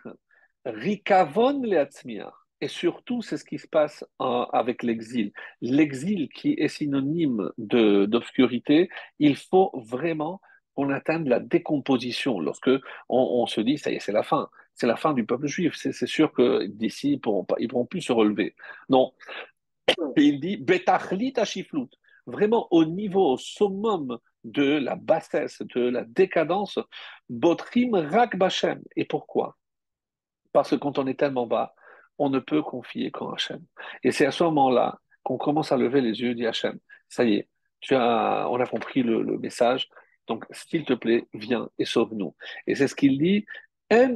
Rikavon Leatzmiar. Et surtout, c'est ce qui se passe avec l'exil. L'exil qui est synonyme d'obscurité, il faut vraiment qu'on atteigne la décomposition. Lorsque on se dit, ça y est, c'est la fin c'est la fin du peuple juif. C'est sûr que d'ici, ils pourront pas, ils pourront plus se relever. Non. Et il dit, betachlit ashiflut. Vraiment au niveau, au summum de la bassesse, de la décadence, botrim rak bachem. Et pourquoi? Parce que quand on est tellement bas, on ne peut confier qu'en Hachem. Et c'est à ce moment-là qu'on commence à lever les yeux, dit Hachem, ça y est, tu as, on a compris le, le message, donc s'il te plaît, viens et sauve-nous. Et c'est ce qu'il dit, il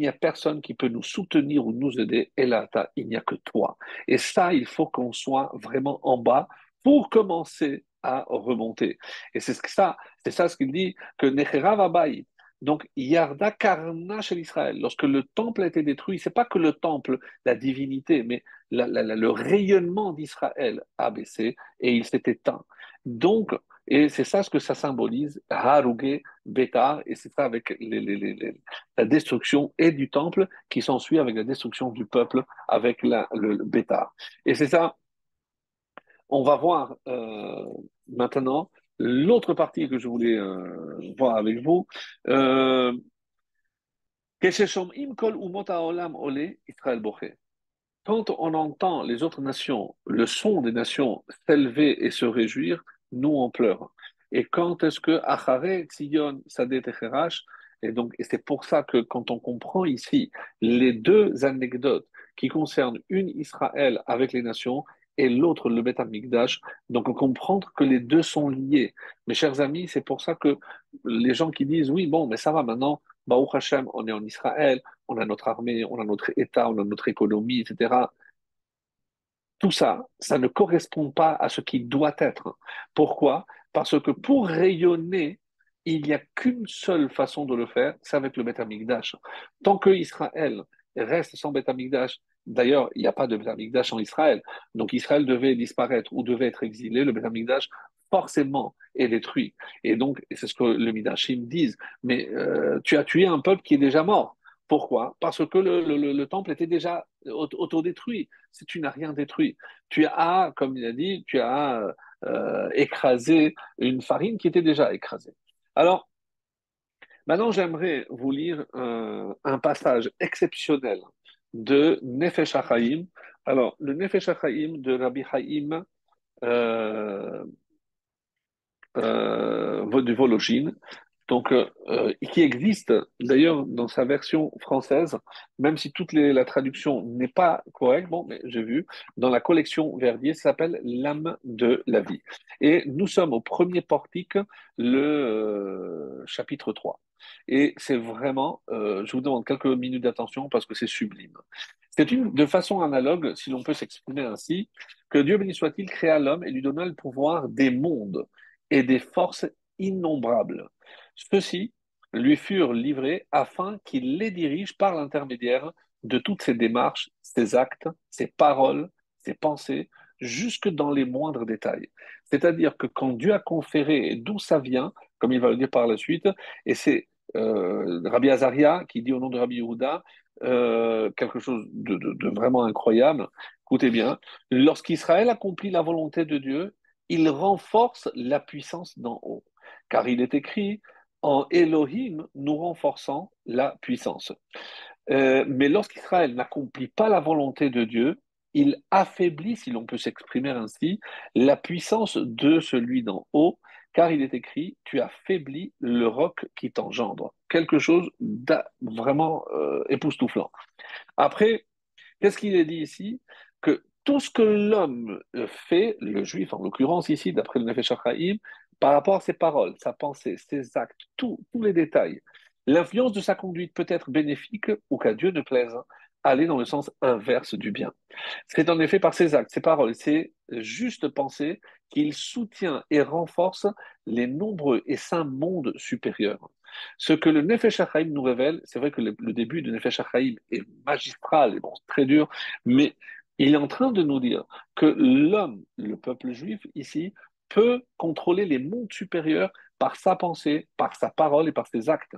n'y a personne qui peut nous soutenir ou nous aider, Elata, il n'y a que toi. Et ça, il faut qu'on soit vraiment en bas pour commencer à remonter. Et c'est ça, c'est ça ce qu'il dit, que Nechera donc, Yarda Karna chez l'Israël, lorsque le temple a été détruit, c'est pas que le temple, la divinité, mais le rayonnement d'Israël a baissé et il s'est éteint. Donc, et c'est ça ce que ça symbolise, Haruge, Bétar, et c'est ça avec la destruction et du temple qui s'ensuit avec la destruction du peuple avec le, Bétar. Et c'est ça, on va voir euh, maintenant l'autre partie que je voulais euh, voir avec vous. Euh, quand on entend les autres nations, le son des nations s'élever et se réjouir, nous on pleure. Et quand est-ce que Achare Tzion Sadet et donc c'est pour ça que quand on comprend ici les deux anecdotes qui concernent une Israël avec les nations et l'autre le Beth Amikdash, donc on comprend que les deux sont liés. Mes chers amis, c'est pour ça que les gens qui disent oui bon mais ça va maintenant Baruch Hashem, on est en Israël, on a notre armée, on a notre État, on a notre économie, etc. Tout ça, ça ne correspond pas à ce qui doit être. Pourquoi? Parce que pour rayonner, il n'y a qu'une seule façon de le faire, c'est avec le Beth Amikdash. Tant que Israël reste sans Beth Amikdash, d'ailleurs, il n'y a pas de Beth Amikdash en Israël, donc Israël devait disparaître ou devait être exilé, le Beth Amikdash forcément est détruit. Et donc, c'est ce que le Midashim disent, mais euh, tu as tué un peuple qui est déjà mort. Pourquoi? Parce que le, temple était déjà autodétruit. Si tu n'as rien détruit, tu as, comme il a dit, tu as euh, écrasé une farine qui était déjà écrasée. Alors, maintenant, j'aimerais vous lire un, passage exceptionnel de Nefesh HaChaim. Alors, le Nefesh HaChaim de Rabbi Haïm euh, euh, donc euh, euh, qui existe d'ailleurs dans sa version française, même si toute la traduction n'est pas correcte, bon, mais j'ai vu, dans la collection Verdier, s'appelle L'âme de la vie. Et nous sommes au premier portique, le euh, chapitre 3. Et c'est vraiment, je vous demande quelques minutes d'attention parce que c'est sublime. C'est une, de façon analogue, si l'on peut s'exprimer ainsi, que Dieu béni soit-il créa l'homme et lui donna le pouvoir des mondes et des forces innombrables. Ceux-ci lui furent livrés afin qu'il les dirige par l'intermédiaire de toutes ses démarches, ses actes, ses paroles, ses pensées, jusque dans les moindres détails. C'est-à-dire que quand Dieu a conféré, d'où ça vient, comme il va le dire par la suite, et c'est euh, Rabbi Azaria qui dit au nom de Rabbi Yehuda euh, quelque chose de, de vraiment incroyable. Écoutez bien, lorsqu'Israël accomplit la volonté de Dieu, il renforce la puissance d'en haut. Car il est écrit, en Elohim, nous renforçons la puissance. Euh, mais lorsqu'Israël n'accomplit pas la volonté de Dieu, il affaiblit, si l'on peut s'exprimer ainsi, la puissance de celui d'en haut, car il est écrit, tu affaiblis le roc qui t'engendre. Quelque chose vraiment euh, époustouflant. Après, qu'est-ce qu'il est dit ici? Que tout ce que l'homme fait, le juif en l'occurrence ici, d'après le Nefesh par rapport à ses paroles, sa pensée, ses actes, tous les détails, l'influence de sa conduite peut être bénéfique ou qu'à Dieu ne plaise, aller dans le sens inverse du bien. C'est en effet par ses actes, ses paroles, ses justes pensées qu'il soutient et renforce les nombreux et saints mondes supérieurs. Ce que le Nefesh nous révèle, c'est vrai que le, début de Nefesh est magistral et bon, très dur, mais il est en train de nous dire que l'homme, le peuple juif ici, peut contrôler les mondes supérieurs par sa pensée, par sa parole et par ses actes.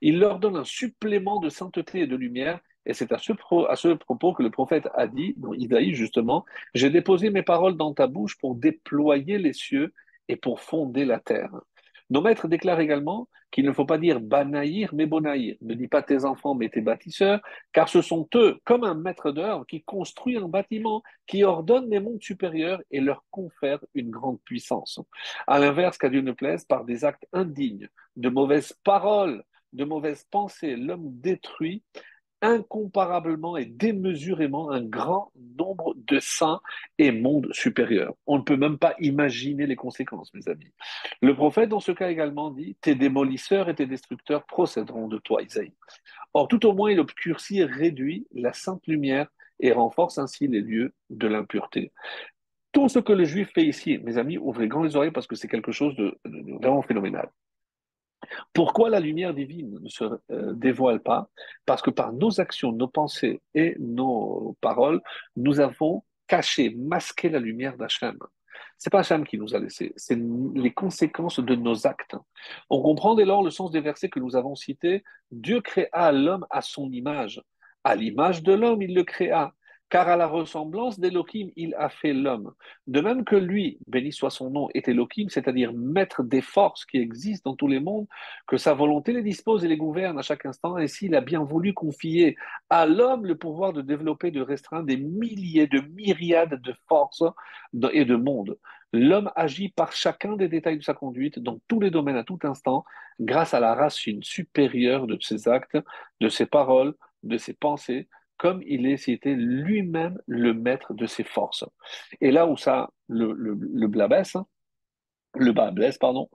Il leur donne un supplément de sainteté et de lumière, et c'est à ce, propos que le prophète a dit, dans Isaïe justement, J'ai déposé mes paroles dans ta bouche pour déployer les cieux et pour fonder la terre. Nos maîtres déclarent également qu'il ne faut pas dire banaïr, mais bonaïr. Ne dis pas tes enfants, mais tes bâtisseurs, car ce sont eux, comme un maître d'œuvre, qui construit un bâtiment, qui ordonne les mondes supérieurs et leur confère une grande puissance. À l'inverse, qu'à Dieu ne plaise, par des actes indignes, de mauvaises paroles, de mauvaises pensées, l'homme détruit incomparablement et démesurément un grand nombre de saints et mondes supérieurs. On ne peut même pas imaginer les conséquences, mes amis. Le prophète, dans ce cas également, dit Tes démolisseurs et tes destructeurs procéderont de toi, Isaïe. Or, tout au moins, il obscurcit et réduit la sainte lumière et renforce ainsi les lieux de l'impureté. Tout ce que le juif fait ici, mes amis, ouvrez grand les oreilles parce que c'est quelque chose de vraiment phénoménal. Pourquoi la lumière divine ne se euh, dévoile pas? Parce que par nos actions, nos pensées et nos paroles, nous avons caché, masqué la lumière d'Hachem. C'est pas Hachem qui nous a laissé, c'est les conséquences de nos actes. On comprend dès lors le sens des versets que nous avons cités. Dieu créa l'homme à son image. À l'image de l'homme, il le créa car à la ressemblance d'Elohim, il a fait l'homme. De même que lui, béni soit son nom, est Elohim, c'est-à-dire maître des forces qui existent dans tous les mondes, que sa volonté les dispose et les gouverne à chaque instant, ainsi il a bien voulu confier à l'homme le pouvoir de développer, de restreindre des milliers, de myriades de forces et de mondes. L'homme agit par chacun des détails de sa conduite, dans tous les domaines à tout instant, grâce à la racine supérieure de ses actes, de ses paroles, de ses pensées, comme il est c'était lui-même le maître de ses forces. Et là où ça, le, le, le hein, le pardon,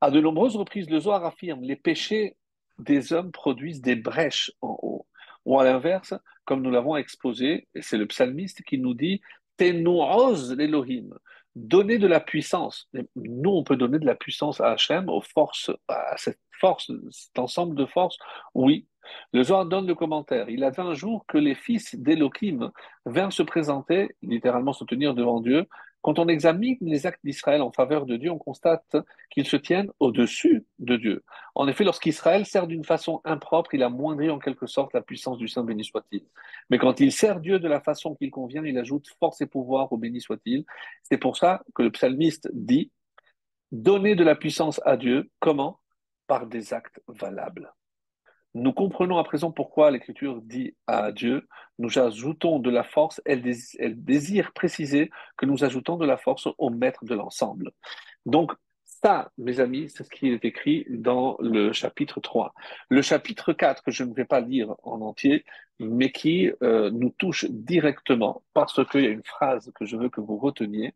à de nombreuses reprises, le Zohar affirme les péchés des hommes produisent des brèches en haut. Ou à l'inverse, comme nous l'avons exposé, et c'est le psalmiste qui nous dit Tenouoz l'Elohim, donner de la puissance. Nous, on peut donner de la puissance à Hachem, aux forces, à cette force, cet ensemble de forces, oui. Le Zohar donne le commentaire. Il a un jour que les fils d'Elohim vinrent se présenter, littéralement se tenir devant Dieu, quand on examine les actes d'Israël en faveur de Dieu, on constate qu'ils se tiennent au-dessus de Dieu. En effet, lorsqu'Israël sert d'une façon impropre, il amoindrit en quelque sorte la puissance du Saint béni soit-il. Mais quand il sert Dieu de la façon qu'il convient, il ajoute force et pouvoir au béni soit-il. C'est pour ça que le psalmiste dit Donner de la puissance à Dieu, comment? Par des actes valables. Nous comprenons à présent pourquoi l'Écriture dit à Dieu, nous ajoutons de la force, elle, désire préciser que nous ajoutons de la force au maître de l'ensemble. Donc, ça, mes amis, c'est ce qui est écrit dans le chapitre 3. Le chapitre 4, que je ne vais pas lire en entier, mais qui euh, nous touche directement, parce qu'il y a une phrase que je veux que vous reteniez.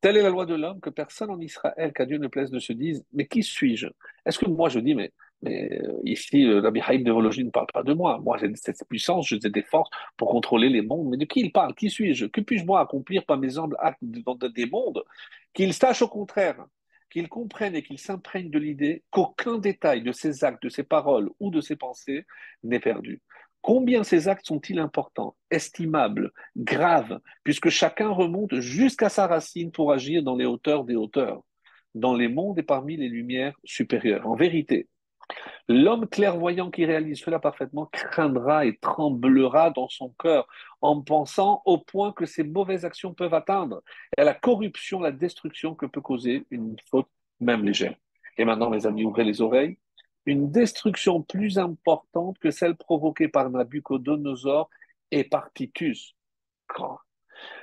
Telle est la loi de l'homme, que personne en Israël, qu'à Dieu ne plaise, ne se dise, mais qui suis-je? Est-ce que moi je dis, mais mais euh, ici, euh, Rabbi Haïm d'Évologie ne parle pas de moi. Moi, j'ai cette puissance, j'ai des forces pour contrôler les mondes. Mais de qui il parle? Qui suis-je? Que puis-je moi accomplir par mes humbles actes dans des mondes? Qu'il sache au contraire, qu'il comprenne et qu'il s'imprègne de l'idée qu'aucun détail de ses actes, de ses paroles ou de ses pensées n'est perdu. Combien ces actes sont-ils importants, estimables, graves, puisque chacun remonte jusqu'à sa racine pour agir dans les hauteurs des hauteurs, dans les mondes et parmi les lumières supérieures. En vérité, L'homme clairvoyant qui réalise cela parfaitement craindra et tremblera dans son cœur en pensant au point que ses mauvaises actions peuvent atteindre et à la corruption, la destruction que peut causer une faute même légère. Et maintenant, mes amis, ouvrez les oreilles. Une destruction plus importante que celle provoquée par Nabucodonosor et par Titus.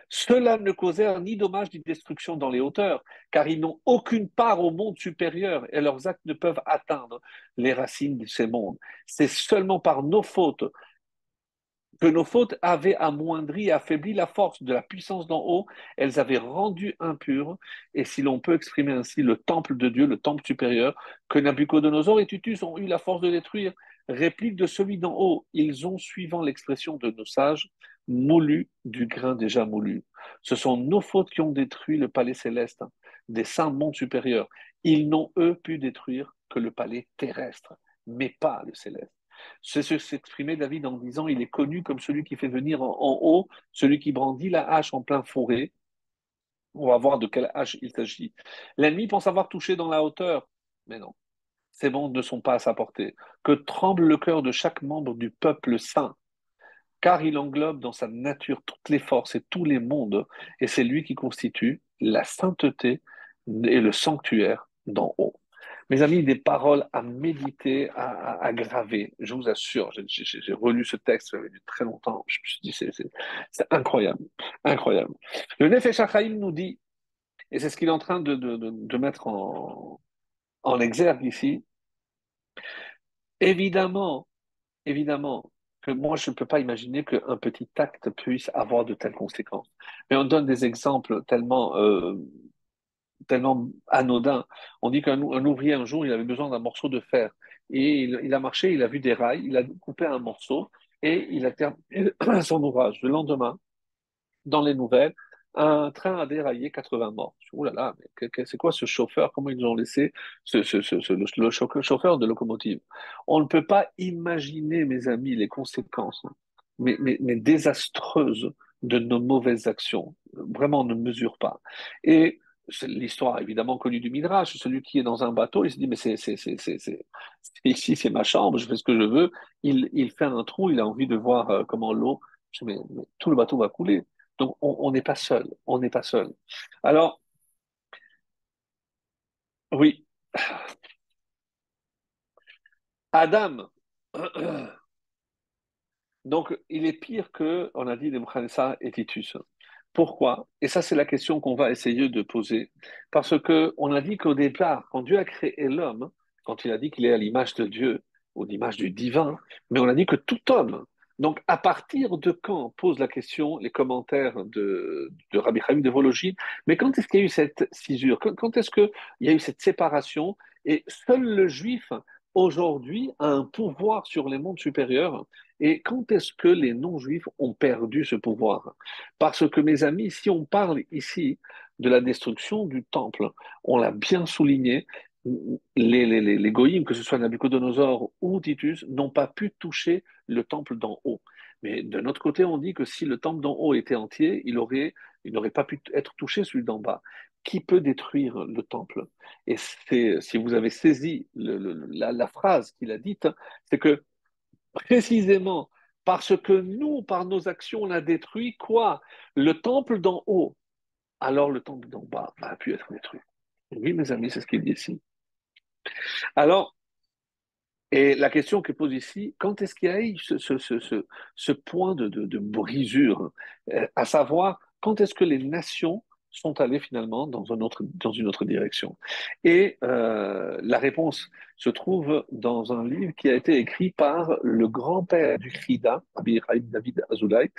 Cela ne causait ni dommage ni destruction dans les hauteurs, car ils n'ont aucune part au monde supérieur et leurs actes ne peuvent atteindre les racines de ces mondes. C'est seulement par nos fautes que nos fautes avaient amoindri et affaibli la force de la puissance d'en haut, elles avaient rendu impur, et si l'on peut exprimer ainsi le temple de Dieu, le temple supérieur, que Nabucodonosor et Tutus ont eu la force de détruire, réplique de celui d'en haut. Ils ont, suivant l'expression de nos sages, moulu du grain déjà moulu. Ce sont nos fautes qui ont détruit le palais céleste des saints mondes supérieurs. Ils n'ont, eux, pu détruire que le palais terrestre, mais pas le céleste. C'est ce s'exprimait David en disant il est connu comme celui qui fait venir en, haut, celui qui brandit la hache en plein forêt. On va voir de quelle hache il s'agit. L'ennemi pense avoir touché dans la hauteur, mais non. Ces mondes ne sont pas à sa portée. Que tremble le cœur de chaque membre du peuple saint car il englobe dans sa nature toutes les forces et tous les mondes, et c'est lui qui constitue la sainteté et le sanctuaire d'en haut. Mes amis, des paroles à méditer, à, graver, je vous assure, j'ai relu ce texte il y très longtemps, je me suis dit, c'est incroyable, incroyable. Le Nefesh nous dit, et c'est ce qu'il est en train de, mettre en exergue ici, évidemment, évidemment, moi, je ne peux pas imaginer qu'un petit acte puisse avoir de telles conséquences. Mais on donne des exemples tellement, euh, anodins. On dit qu'un ouvrier, un jour, il avait besoin d'un morceau de fer. Et il, a marché, il a vu des rails, il a coupé un morceau et il a terminé son ouvrage. Le lendemain, dans les nouvelles, un train a déraillé 80 morts. Ouh là là, c'est quoi ce chauffeur? Comment ils ont laissé ce, le, chauffeur de locomotive? On ne peut pas imaginer, mes amis, les conséquences, hein, mais, désastreuses de nos mauvaises actions. Vraiment, on ne mesure pas. Et l'histoire évidemment connue du Midrash, celui qui est dans un bateau, il se dit, mais c'est, c'est, c'est, c'est, ici, c'est ma chambre, je fais ce que je veux. Il, il fait un trou, il a envie de voir euh, comment l'eau, mais tout le bateau va couler. Donc, on n'est pas seul. On n'est pas seul. Alors, oui. Adam. Donc, il est pire que, on a dit, Nebuchadnezzar et Titus. Pourquoi? Et ça, c'est la question qu'on va essayer de poser. Parce que on a dit qu'au départ, quand Dieu a créé l'homme, quand il a dit qu'il est à l'image de Dieu, ou l'image du divin, mais on a dit que tout homme donc, à partir de quand pose la question les commentaires de, Rabbi Chaim de Vologine, mais quand est-ce qu'il y a eu cette cisure? Quand, est-ce qu'il y a eu cette séparation? Et seul le juif aujourd'hui a un pouvoir sur les mondes supérieurs. Et quand est-ce que les non-juifs ont perdu ce pouvoir? Parce que, mes amis, si on parle ici de la destruction du temple, on l'a bien souligné, les, les, les, que ce soit Nabucodonosor ou Titus, n'ont pas pu toucher le temple d'en haut. Mais de notre côté, on dit que si le temple d'en haut était entier, il aurait, il n'aurait pas pu être touché celui d'en bas. Qui peut détruire le temple? Et si vous avez saisi la, la, phrase qu'il a dite, c'est que précisément parce que nous, par nos actions, on a détruit quoi? Le temple d'en haut. Alors le temple d'en bas a pu être détruit. Oui, mes amis, c'est ce qu'il dit ici. Alors, et la question que pose ici, quand est-ce qu'il y a eu ce, point de, brisure, euh, à savoir quand est-ce que les nations sont allées finalement dans une autre direction? Et euh, la réponse se trouve dans un livre qui a été écrit par le grand-père du Khida, David Azoulay,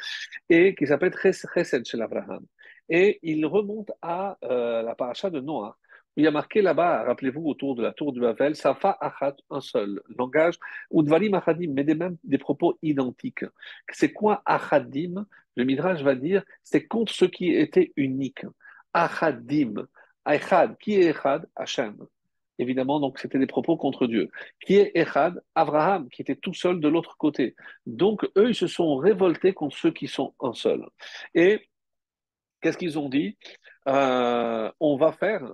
et qui s'appelle Chesed Shel Abraham. Et il remonte à euh, la paracha de Noah il y a marqué là-bas, rappelez-vous, autour de la tour du Babel, Safa Achat, un seul langage, ou Dvarim Achadim, mais des, mêmes, des propos identiques. C'est quoi Achadim? Le Midrash va dire, c'est contre ce qui était unique. Achadim, Echad, qui est Echad? Hachem. Évidemment, donc c'était des propos contre Dieu. Qui est Echad? Abraham, qui était tout seul de l'autre côté. Donc eux, ils se sont révoltés contre ceux qui sont un seul. Et qu'est-ce qu'ils ont dit? Euh, On va faire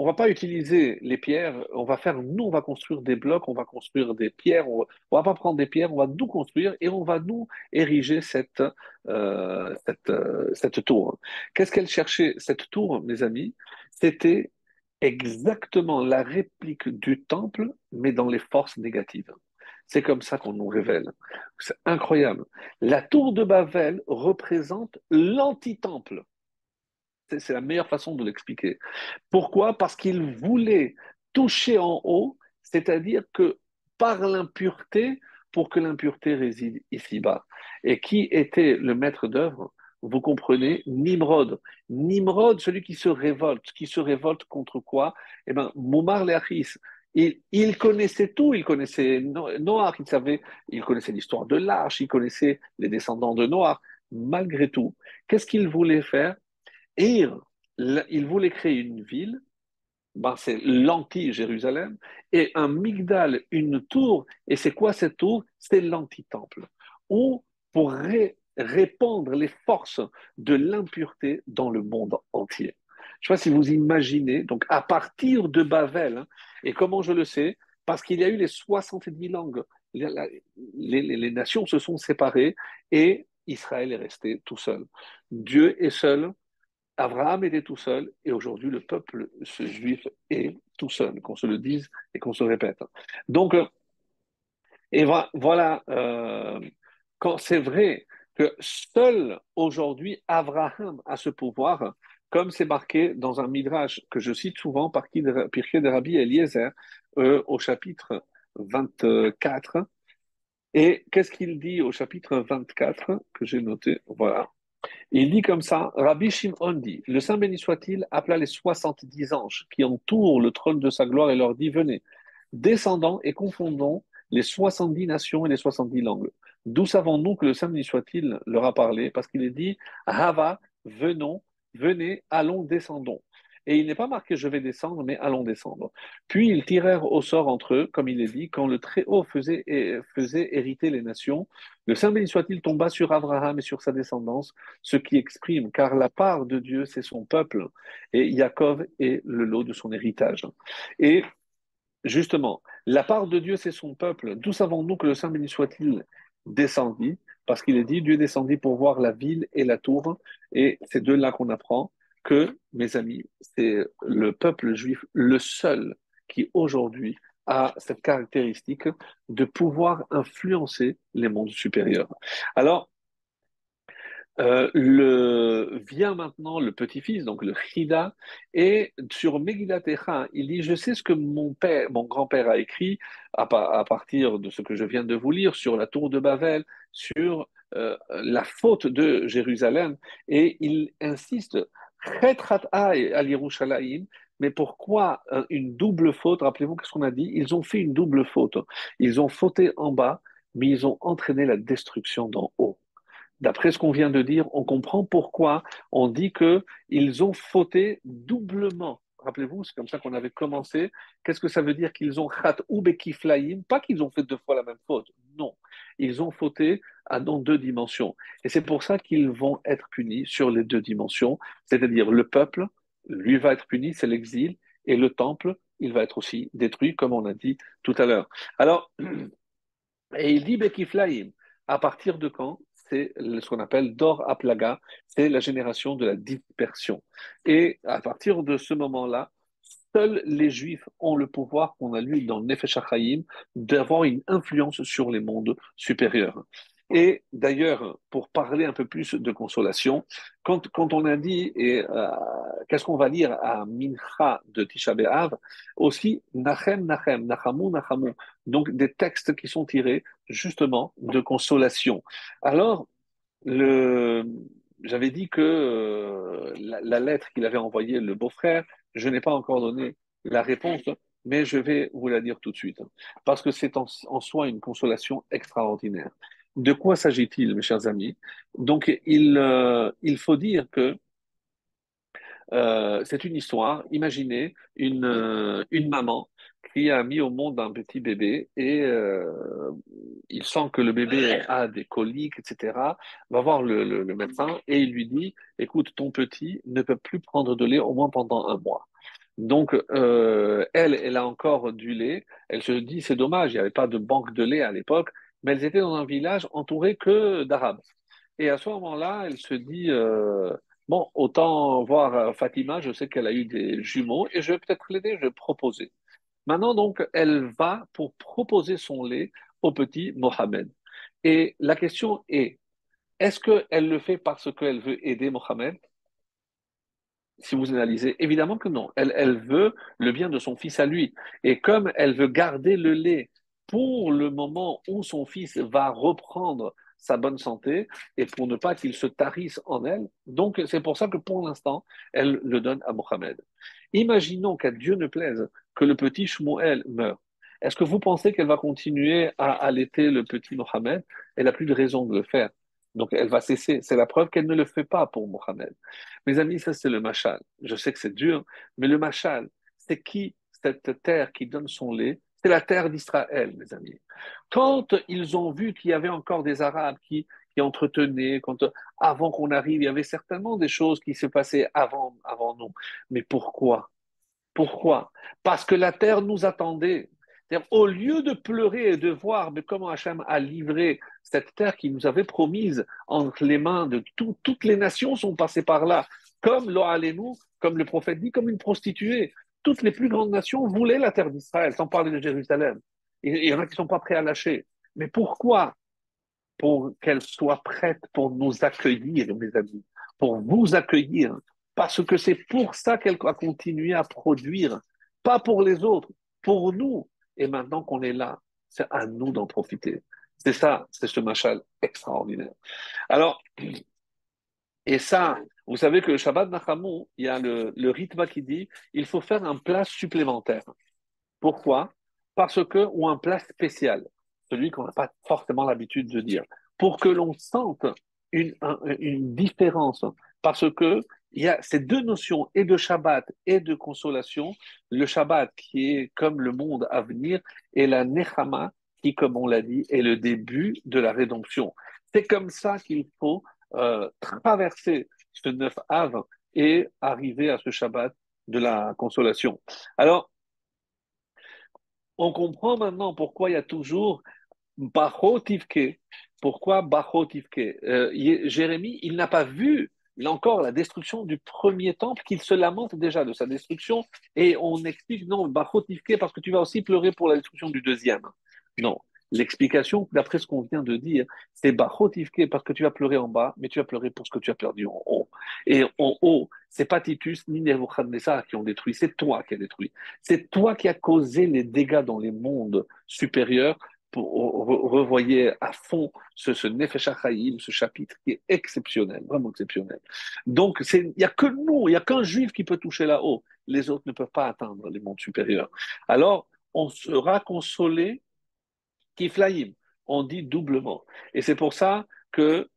on va pas utiliser les pierres, on va faire, nous, on va construire des blocs, on va construire des pierres, on va, va pas prendre des pierres, on va nous construire et on va nous ériger cette, euh, euh, cette tour. Qu'est-ce qu'elle cherchait, cette tour, mes amis? C'était exactement la réplique du temple, mais dans les forces négatives. C'est comme ça qu'on nous révèle. C'est incroyable. La tour de Babel représente l'anti-temple. C'est la meilleure façon de l'expliquer. Pourquoi? Parce qu'il voulait toucher en haut, c'est-à-dire que par l'impureté, pour que l'impureté réside ici-bas. Et qui était le maître d'œuvre? Vous comprenez? Nimrod. Nimrod, celui qui se révolte. Qui se révolte contre quoi? Eh bien, Moumar Leachis. Il, il, connaissait tout, il connaissait Noir, il savait, il connaissait l'histoire de l'arche, il connaissait les descendants de Noir. Malgré tout, qu'est-ce qu'il voulait faire? Et il voulait créer une ville, ben c'est l'anti-Jérusalem, et un migdal, une tour. Et c'est quoi cette tour? C'est l'anti-temple. Ou pour répandre les forces de l'impureté dans le monde entier. Je ne sais pas si vous imaginez, donc à partir de Babel, hein, et comment je le sais? Parce qu'il y a eu les 70 langues. Les, les, nations se sont séparées et Israël est resté tout seul. Dieu est seul, Abraham était tout seul et aujourd'hui le peuple juif est tout seul, qu'on se le dise et qu'on se répète. Donc, euh, et voilà, euh, quand c'est vrai que seul aujourd'hui Abraham a ce pouvoir, comme c'est marqué dans un midrash que je cite souvent par qui de Rabbi Eliezer euh, au chapitre 24. Et qu'est-ce qu'il dit au chapitre 24 que j'ai noté? Voilà. Il dit comme ça, Rabbi Shimon dit, le Saint béni soit-il appela les 70 anges qui entourent le trône de sa gloire et leur dit, venez, descendons et confondons les 70 nations et les 70 langues. D'où savons-nous que le Saint béni soit-il leur a parlé? Parce qu'il est dit, Hava, venons, venez, allons, descendons. Et il n'est pas marqué je vais descendre, mais allons descendre. Puis ils tirèrent au sort entre eux, comme il est dit, quand le Très-Haut faisait, faisait hériter les nations. Le Saint béni soit-il tomba sur Abraham et sur sa descendance, ce qui exprime, car la part de Dieu, c'est son peuple, et Yaakov est le lot de son héritage. Et justement, la part de Dieu, c'est son peuple. D'où savons-nous que le Saint béni soit-il descendit? Parce qu'il est dit, Dieu descendit pour voir la ville et la tour, et c'est de là qu'on apprend que, mes amis, c'est le peuple juif le seul qui aujourd'hui a cette caractéristique de pouvoir influencer les mondes supérieurs. Alors, euh, le, vient maintenant le petit-fils, donc le Chida, et sur Megillat il dit Je sais ce que mon père, mon grand-père a écrit à, partir de ce que je viens de vous lire sur la tour de Babel, sur euh, la faute de Jérusalem, et il insiste mais pourquoi euh, une double faute? Rappelez-vous qu'est-ce qu'on a dit? Ils ont fait une double faute. Ils ont fauté en bas, mais ils ont entraîné la destruction d'en haut. D'après ce qu'on vient de dire, on comprend pourquoi on dit qu'ils ont fauté doublement. Rappelez-vous, c'est comme ça qu'on avait commencé. Qu'est-ce que ça veut dire qu'ils ont khat ou bekiflaim Pas qu'ils ont fait deux fois la même faute. Non. Ils ont fauté à dans deux dimensions. Et c'est pour ça qu'ils vont être punis sur les deux dimensions. C'est-à-dire le peuple, lui va être puni, c'est l'exil. Et le temple, il va être aussi détruit, comme on a dit tout à l'heure. Alors, et il dit bekiflaim. À partir de quand c'est ce qu'on appelle Dor Aplaga, c'est la génération de la dispersion. Et à partir de ce moment-là, seuls les Juifs ont le pouvoir qu'on a lu dans Nefesh d'avoir une influence sur les mondes supérieurs. Et d'ailleurs, pour parler un peu plus de consolation, quand, quand on a dit, et euh, qu'est-ce qu'on va lire à Mincha de Tisha B'Av, aussi Nachem, Nachem, Nachamu, Nachamu, donc des textes qui sont tirés justement de consolation. Alors, le, j'avais dit que euh, la, lettre qu'il avait envoyée le beau-frère, je n'ai pas encore donné la réponse, mais je vais vous la dire tout de suite, parce que c'est en soi une consolation extraordinaire. De quoi s'agit-il, mes chers amis? Donc, il, euh, il faut dire que euh, c'est une histoire. Imaginez une, euh, une maman qui a mis au monde un petit bébé et il sent que le bébé a des coliques, etc. Va voir le, le, le, médecin et il lui dit Écoute, ton petit ne peut plus prendre de lait au moins pendant un mois. Donc, elle, elle a encore du lait. Elle se dit C'est dommage, il n'y avait pas de banque de lait à l'époque mais elles étaient dans un village entouré que d'Arabes. Et à ce moment-là, elle se dit, euh, bon, autant voir euh, Fatima, je sais qu'elle a eu des jumeaux, et je vais peut-être l'aider, je vais proposer. Maintenant, donc, elle va pour proposer son lait au petit Mohamed. Et la question est, est-ce qu'elle le fait parce qu'elle veut aider Mohamed si vous analysez, évidemment que non. Elle, elle veut le bien de son fils à lui. Et comme elle veut garder le lait pour le moment où son fils va reprendre sa bonne santé et pour ne pas qu'il se tarisse en elle. Donc, c'est pour ça que pour l'instant, elle le donne à Mohamed. Imaginons qu'à Dieu ne plaise que le petit Shmuel meure. Est-ce que vous pensez qu'elle va continuer à allaiter le petit Mohamed Elle n'a plus de raison de le faire. Donc, elle va cesser. C'est la preuve qu'elle ne le fait pas pour Mohamed. Mes amis, ça, c'est le machal. Je sais que c'est dur, mais le machal, c'est qui cette terre qui donne son lait? C'est la terre d'Israël, mes amis. Quand ils ont vu qu'il y avait encore des Arabes qui, entretenaient, quand, avant qu'on arrive, il y avait certainement des choses qui se passaient avant, avant nous. Mais pourquoi? Pourquoi? Parce que la terre nous attendait. Au lieu de pleurer et de voir comment Hachem a livré cette terre qui nous avait promise entre les mains de toutes les nations sont passées par là, comme nous, comme le prophète dit, comme une prostituée toutes les plus grandes nations voulaient la terre d'Israël, sans parler de Jérusalem. Il y en a qui ne sont pas prêts à lâcher. Mais pourquoi? Pour qu'elle soit prête pour nous accueillir, mes amis, pour vous accueillir. Parce que c'est pour ça qu'elle va continuer à produire, pas pour les autres, pour nous. Et maintenant qu'on est là, c'est à nous d'en profiter. C'est ça, c'est ce machal extraordinaire. Alors, et ça, vous savez que le Shabbat Nachamou, il y a le, le rythme qui dit il faut faire un plat supplémentaire. Pourquoi? Parce que, ou un plat spécial, celui qu'on n'a pas forcément l'habitude de dire, pour que l'on sente une, une différence. Parce que il y a ces deux notions, et de Shabbat et de consolation. Le Shabbat qui est comme le monde à venir, et la Nechama qui, comme on l'a dit, est le début de la rédemption. C'est comme ça qu'il faut euh, traverser ce 9 av et arriver à ce Shabbat de la consolation. Alors, on comprend maintenant pourquoi il y a toujours Bachotivke. Pourquoi Bachotivke euh, Jérémie, il n'a pas vu, là encore, la destruction du premier temple, qu'il se lamente déjà de sa destruction, et on explique non, Bachotivke, parce que tu vas aussi pleurer pour la destruction du deuxième. Non, L'explication, d'après ce qu'on vient de dire, c'est Bachotivke parce que tu vas pleurer en bas, mais tu vas pleurer pour ce que tu as perdu en haut. Et en haut, c'est pas Titus ni Nebuchadnezzar qui ont détruit, c'est toi qui as détruit. C'est toi qui as causé les dégâts dans les mondes supérieurs revoyez à fond ce, ce ce chapitre qui est exceptionnel, vraiment exceptionnel. Donc, il n'y a que nous, il n'y a qu'un juif qui peut toucher là-haut. Les autres ne peuvent pas atteindre les mondes supérieurs. Alors, on sera consolé kiflaïm. On dit doublement. Et c'est pour ça que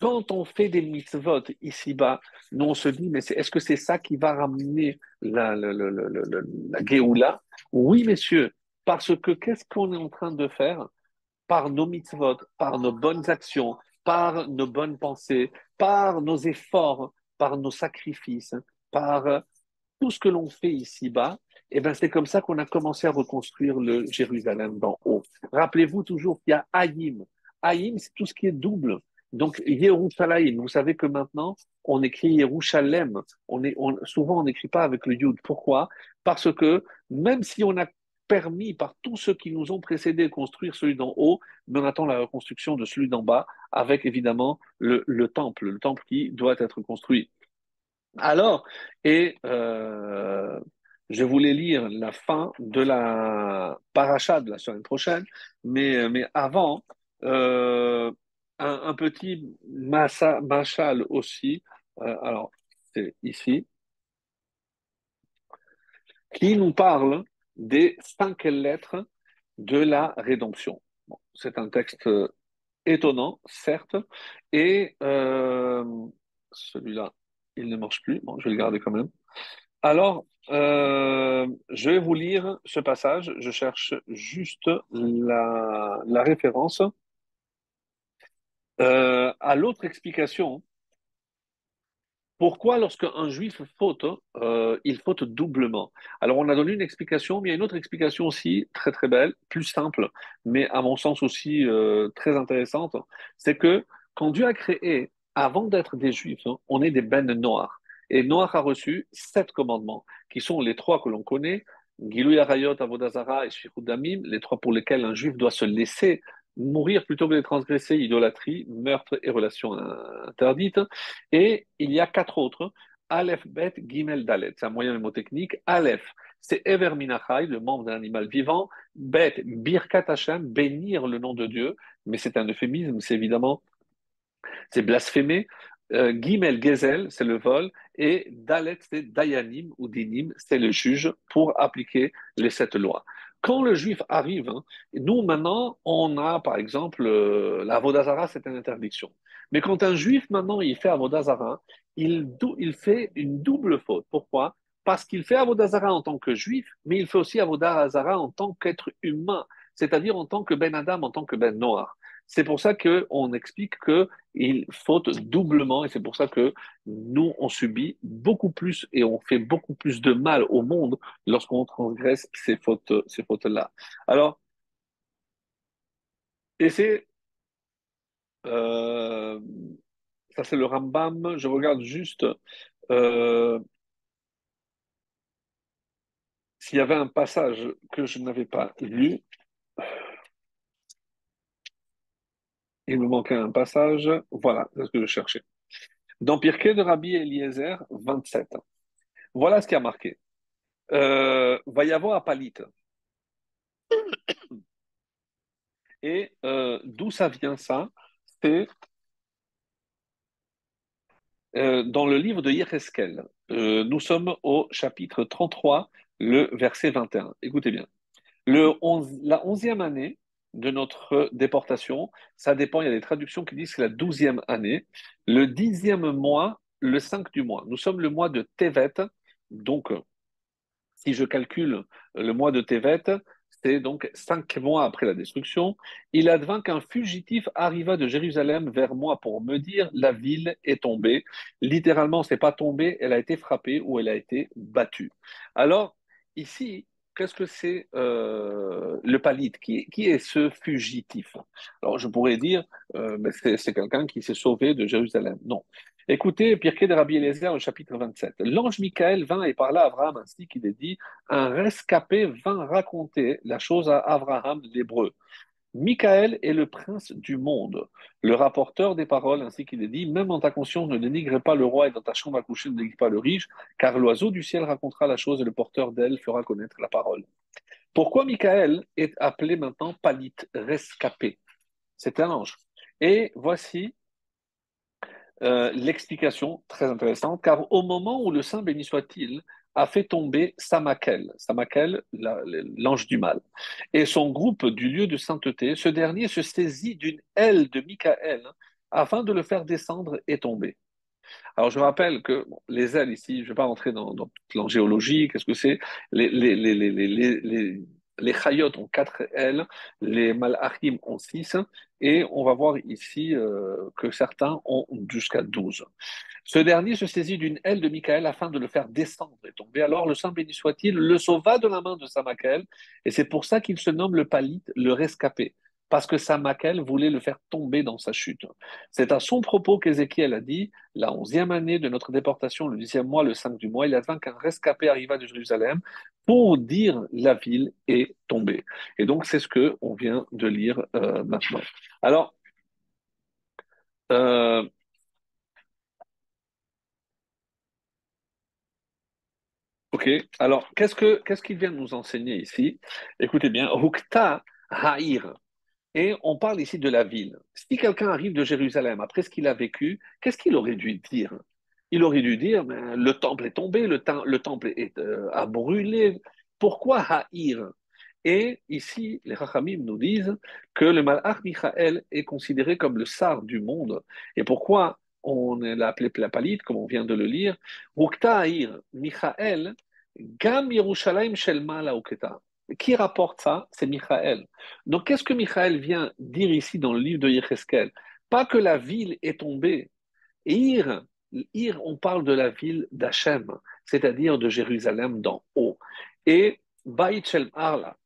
quand on fait des mitzvot ici-bas, nous on se dit, mais est-ce que c'est ça qui va ramener la, la, la, la, Géoula? Oui, messieurs, parce que qu'est-ce qu'on est en train de faire? Par nos mitzvot, par nos bonnes actions, par nos bonnes pensées, par nos efforts, par nos sacrifices, par tout ce que l'on fait ici-bas, et eh ben c'est comme ça qu'on a commencé à reconstruire le Jérusalem d'en haut. Rappelez-vous toujours qu'il y a Haïm. Haïm, c'est tout ce qui est double. Donc, Yerushalayim, vous savez que maintenant, on écrit Yerushalem. On est, souvent, on n'écrit pas avec le Yud. Pourquoi? Parce que même si on a permis par tous ceux qui nous ont précédés de construire celui d'en haut, mais on attend la reconstruction de celui d'en bas, avec évidemment le, temple, le temple qui doit être construit. Alors, et euh, je voulais lire la fin de la paracha de la semaine prochaine, mais, mais avant, euh, un, petit machal aussi. Euh, alors, c'est ici. Qui nous parle des cinq lettres de la rédemption. c'est un texte étonnant, certes, et euh, celui-là, il ne marche plus. Bon, je vais le garder quand même. Alors, euh, je vais vous lire ce passage. Je cherche juste la, référence. Euh, à l'autre explication, pourquoi lorsque un juif faute, euh, il faute doublement? Alors on a donné une explication, mais il y a une autre explication aussi très très belle, plus simple, mais à mon sens aussi très intéressante, c'est que quand Dieu a créé, avant d'être des juifs, on est des bennes noirs. Et Noir a reçu sept commandements, qui sont les trois que l'on connaît, Gilou Yarayot, Avodazara et Shirut Damim, les trois pour lesquels un juif doit se laisser mourir plutôt que de transgresser idolâtrie, meurtre et relations interdites. Et il y a quatre autres. Aleph, Bet, Gimel, Dalet. C'est un moyen mémotechnique. Aleph, c'est Ever Minachai, le membre d'un animal vivant. Bet, Birkat Hashem, bénir le nom de Dieu. Mais c'est un euphémisme, c'est évidemment, c'est blasphémer. Euh, Gimel, Gezel, c'est le vol. Et Dalet, c'est Dayanim ou Dinim, c'est le juge pour appliquer les sept lois. Quand le juif arrive, hein, nous maintenant, on a par exemple euh, la Vodazara, c'est une interdiction. Mais quand un juif maintenant il fait Avodazara, il, il fait une double faute. Pourquoi? Parce qu'il fait Avodazara en tant que juif, mais il fait aussi Avodazara en tant qu'être humain, c'est-à-dire en tant que Ben Adam, en tant que Ben Noir. C'est pour ça qu'on explique qu'il faute doublement et c'est pour ça que nous, on subit beaucoup plus et on fait beaucoup plus de mal au monde lorsqu'on transgresse ces fautes, ces fautes-là. Alors, et c'est, euh, ça c'est le Rambam, je regarde juste euh, s'il y avait un passage que je n'avais pas lu. Il me manquait un passage. Voilà, ce que je cherchais. Dans Pirkei de Rabbi Eliezer, 27. Voilà ce qui a marqué. Euh, va y avoir Palit. Et euh, d'où ça vient ça? C'est euh, dans le livre de Yecheskel. nous sommes au chapitre 33, le verset 21. Écoutez bien. Le la onzième année de notre déportation. Ça dépend, il y a des traductions qui disent que la douzième année. Le dixième mois, le 5 du mois. Nous sommes le mois de Tevet. Donc, si je calcule le mois de Tevet, c'est donc cinq mois après la destruction. Il advint qu'un fugitif arriva de Jérusalem vers moi pour me dire la ville est tombée. Littéralement, c'est pas tombé, elle a été frappée ou elle a été battue. Alors, ici, qu'est-ce que c'est euh, le palite? Qui, qui, est ce fugitif? Alors, je pourrais dire, euh, c'est quelqu'un qui s'est sauvé de Jérusalem. Non. Écoutez, Pirkei de Rabbi Eliezer, au chapitre 27. L'ange Michael vint et parla à Abraham ainsi qu'il est dit Un rescapé vint raconter la chose à Abraham l'hébreu. Michael est le prince du monde, le rapporteur des paroles, ainsi qu'il est dit, même en ta conscience ne dénigre pas le roi et dans ta chambre à coucher ne dénigre pas le riche, car l'oiseau du ciel racontera la chose et le porteur d'elle fera connaître la parole. Pourquoi Michael est appelé maintenant Palit, rescapé? C'est un ange. Et voici euh, l'explication très intéressante, car au moment où le Saint béni soit-il a fait tomber Samakel, Samakel, l'ange du mal, et son groupe du lieu de sainteté, ce dernier se saisit d'une aile de Michael afin de le faire descendre et tomber. Alors je rappelle que les ailes ici, je ne vais pas rentrer dans, dans l'angéologie, qu'est-ce que c'est? Les, les chayot ont quatre ailes, les malachim ont six, et on va voir ici euh, que certains ont jusqu'à douze. Ce dernier se saisit d'une aile de Michael afin de le faire descendre et tomber. Alors le Saint béni soit-il le sauva de la main de Samakel, et c'est pour ça qu'il se nomme le palit, le rescapé parce que Samakel voulait le faire tomber dans sa chute. C'est à son propos qu'Ézéchiel a dit, la onzième année de notre déportation, le dixième mois, le cinq du mois, il advint qu'un rescapé arriva de Jérusalem pour dire la ville est tombée. Et donc c'est ce que on vient de lire euh, maintenant. Alors, euh, ok. Alors qu'est-ce que qu'est-ce qu'il vient de nous enseigner ici? Écoutez bien, Rukta Haïr. Et on parle ici de la ville. Si quelqu'un arrive de Jérusalem après ce qu'il a vécu, qu'est-ce qu'il aurait dû dire? Il aurait dû dire ben, le temple est tombé, le, le temple est, euh, a brûlé. Pourquoi haïr? Et ici, les Rachamim nous disent que le Malach Michael est considéré comme le sar du monde. Et pourquoi on l'a appelé Plapalite, comme on vient de le lire? Rukta haïr Michael, Gam Yerushalayim Shel qui rapporte ça? C'est Michael. Donc, qu'est-ce que Michael vient dire ici dans le livre de Yecheskel Pas que la ville est tombée. Ir, Ir, on parle de la ville d'Hachem, c'est-à-dire de Jérusalem d'en haut. Et Bait Shel Arla,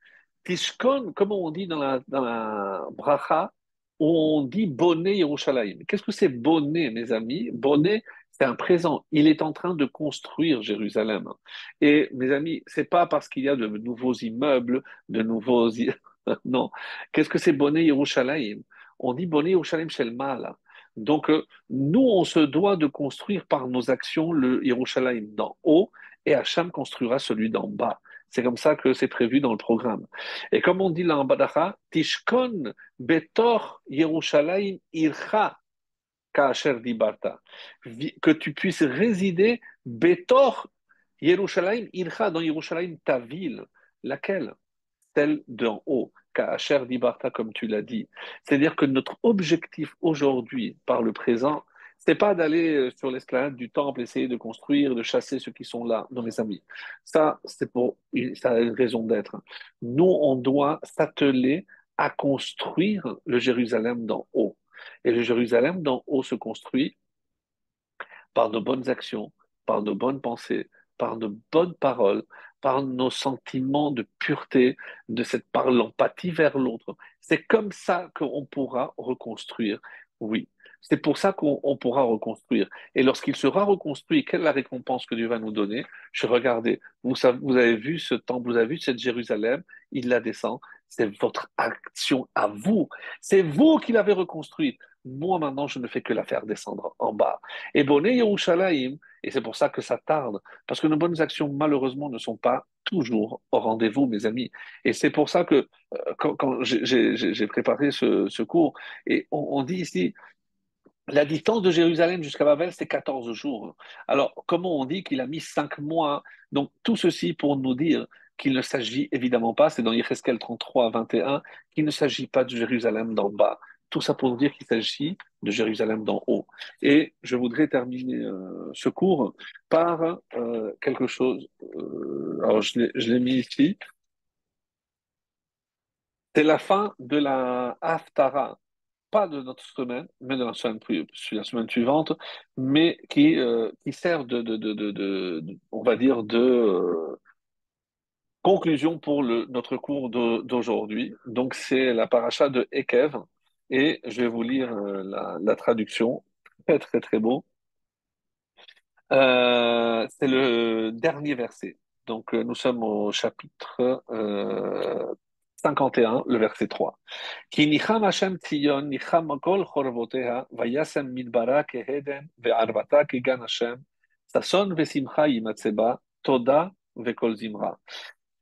Tishkon, comment on dit dans la, dans la bracha, on dit bonnet Yerushalayim. Qu'est-ce que c'est bonnet, mes amis? Bonnet, c'est un présent. Il est en train de construire Jérusalem. Et mes amis, c'est pas parce qu'il y a de nouveaux immeubles, de nouveaux. non. Qu'est-ce que c'est Bonnet Yerushalayim? On dit Bonnet Yerushalayim Shelmala. Donc, euh, nous, on se doit de construire par nos actions le Yerushalayim d'en haut et Hacham construira celui d'en bas. C'est comme ça que c'est prévu dans le programme. Et comme on dit là en Badacha, Tishkon Betor Yerushalayim Ircha que tu puisses résider Betor Yerushalayim Ircha dans Yerushalayim ta ville, laquelle? Celle d'en haut, Ka'asher Dibarta comme tu l'as dit. C'est-à-dire que notre objectif aujourd'hui, par le présent, c'est pas d'aller euh, sur l'esplanade du temple, essayer de construire, de chasser ceux qui sont là, non mes amis. Ça, c'est pour, ça a une raison d'être. Nous, on doit s'atteler à construire le Jérusalem d'en haut. Et le Jérusalem d'en haut se construit par nos bonnes actions, par nos bonnes pensées, par nos bonnes paroles, par nos sentiments de pureté, de cette par l'empathie vers l'autre. C'est comme ça qu'on pourra reconstruire, oui. C'est pour ça qu'on pourra reconstruire. Et lorsqu'il sera reconstruit, quelle est la récompense que Dieu va nous donner? Je regardais, vous, vous avez vu ce temple, vous avez vu cette Jérusalem, il la descend, c'est votre action à vous. C'est vous qui l'avez reconstruite. Moi, maintenant, je ne fais que la faire descendre en bas. Et Bonnet Yerushalayim, et c'est pour ça que ça tarde, parce que nos bonnes actions, malheureusement, ne sont pas toujours au rendez-vous, mes amis. Et c'est pour ça que euh, quand, j'ai préparé ce, cours, et on, dit ici, la distance de Jérusalem jusqu'à Babel, c'est 14 jours. Alors, comment on dit qu'il a mis 5 mois? Donc, tout ceci pour nous dire qu'il ne s'agit évidemment pas, c'est dans Yecheskel 33 à 21, qu'il ne s'agit pas de Jérusalem d'en bas. Tout ça pour dire qu'il s'agit de Jérusalem d'en haut. Et je voudrais terminer euh, ce cours par euh, quelque chose. Euh, alors, je l'ai mis ici. C'est la fin de la Haftara, pas de notre semaine, mais de la semaine, suivante, mais qui, qui sert de, de, on va dire, de Conclusion pour notre cours d'aujourd'hui. Donc, c'est la paracha de Ekev. Et je vais vous lire euh, la, traduction. Très, très, très beau. Euh, c'est le dernier verset. Donc, euh, nous sommes au chapitre 51, le verset 3.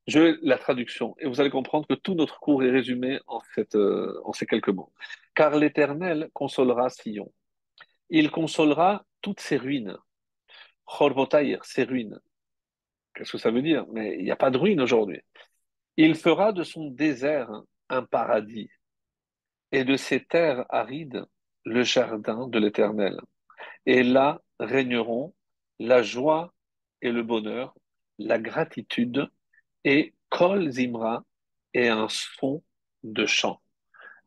Je la traduction, et vous allez comprendre que tout notre cours est résumé en, euh, ces quelques mots. Car l'Éternel consolera Sion. Il consolera toutes ses ruines. Chorbotaïr, ses ruines. Qu'est-ce que ça veut dire? Mais il n'y a pas de ruines aujourd'hui. Il fera de son désert un paradis et de ses terres arides le jardin de l'Éternel. Et là régneront la joie et le bonheur, la gratitude et Kol Zimra et un son de chant.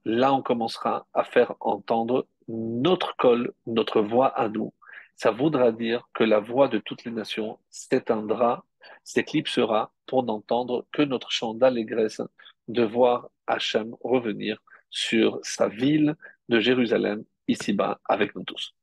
Là, on commencera à faire entendre notre col, notre voix à nous. Ça voudra dire que la voix de toutes les nations s'éteindra, s'éclipsera pour n'entendre que notre chant d'allégresse de voir Hachem revenir sur sa ville de Jérusalem, ici-bas, avec nous tous.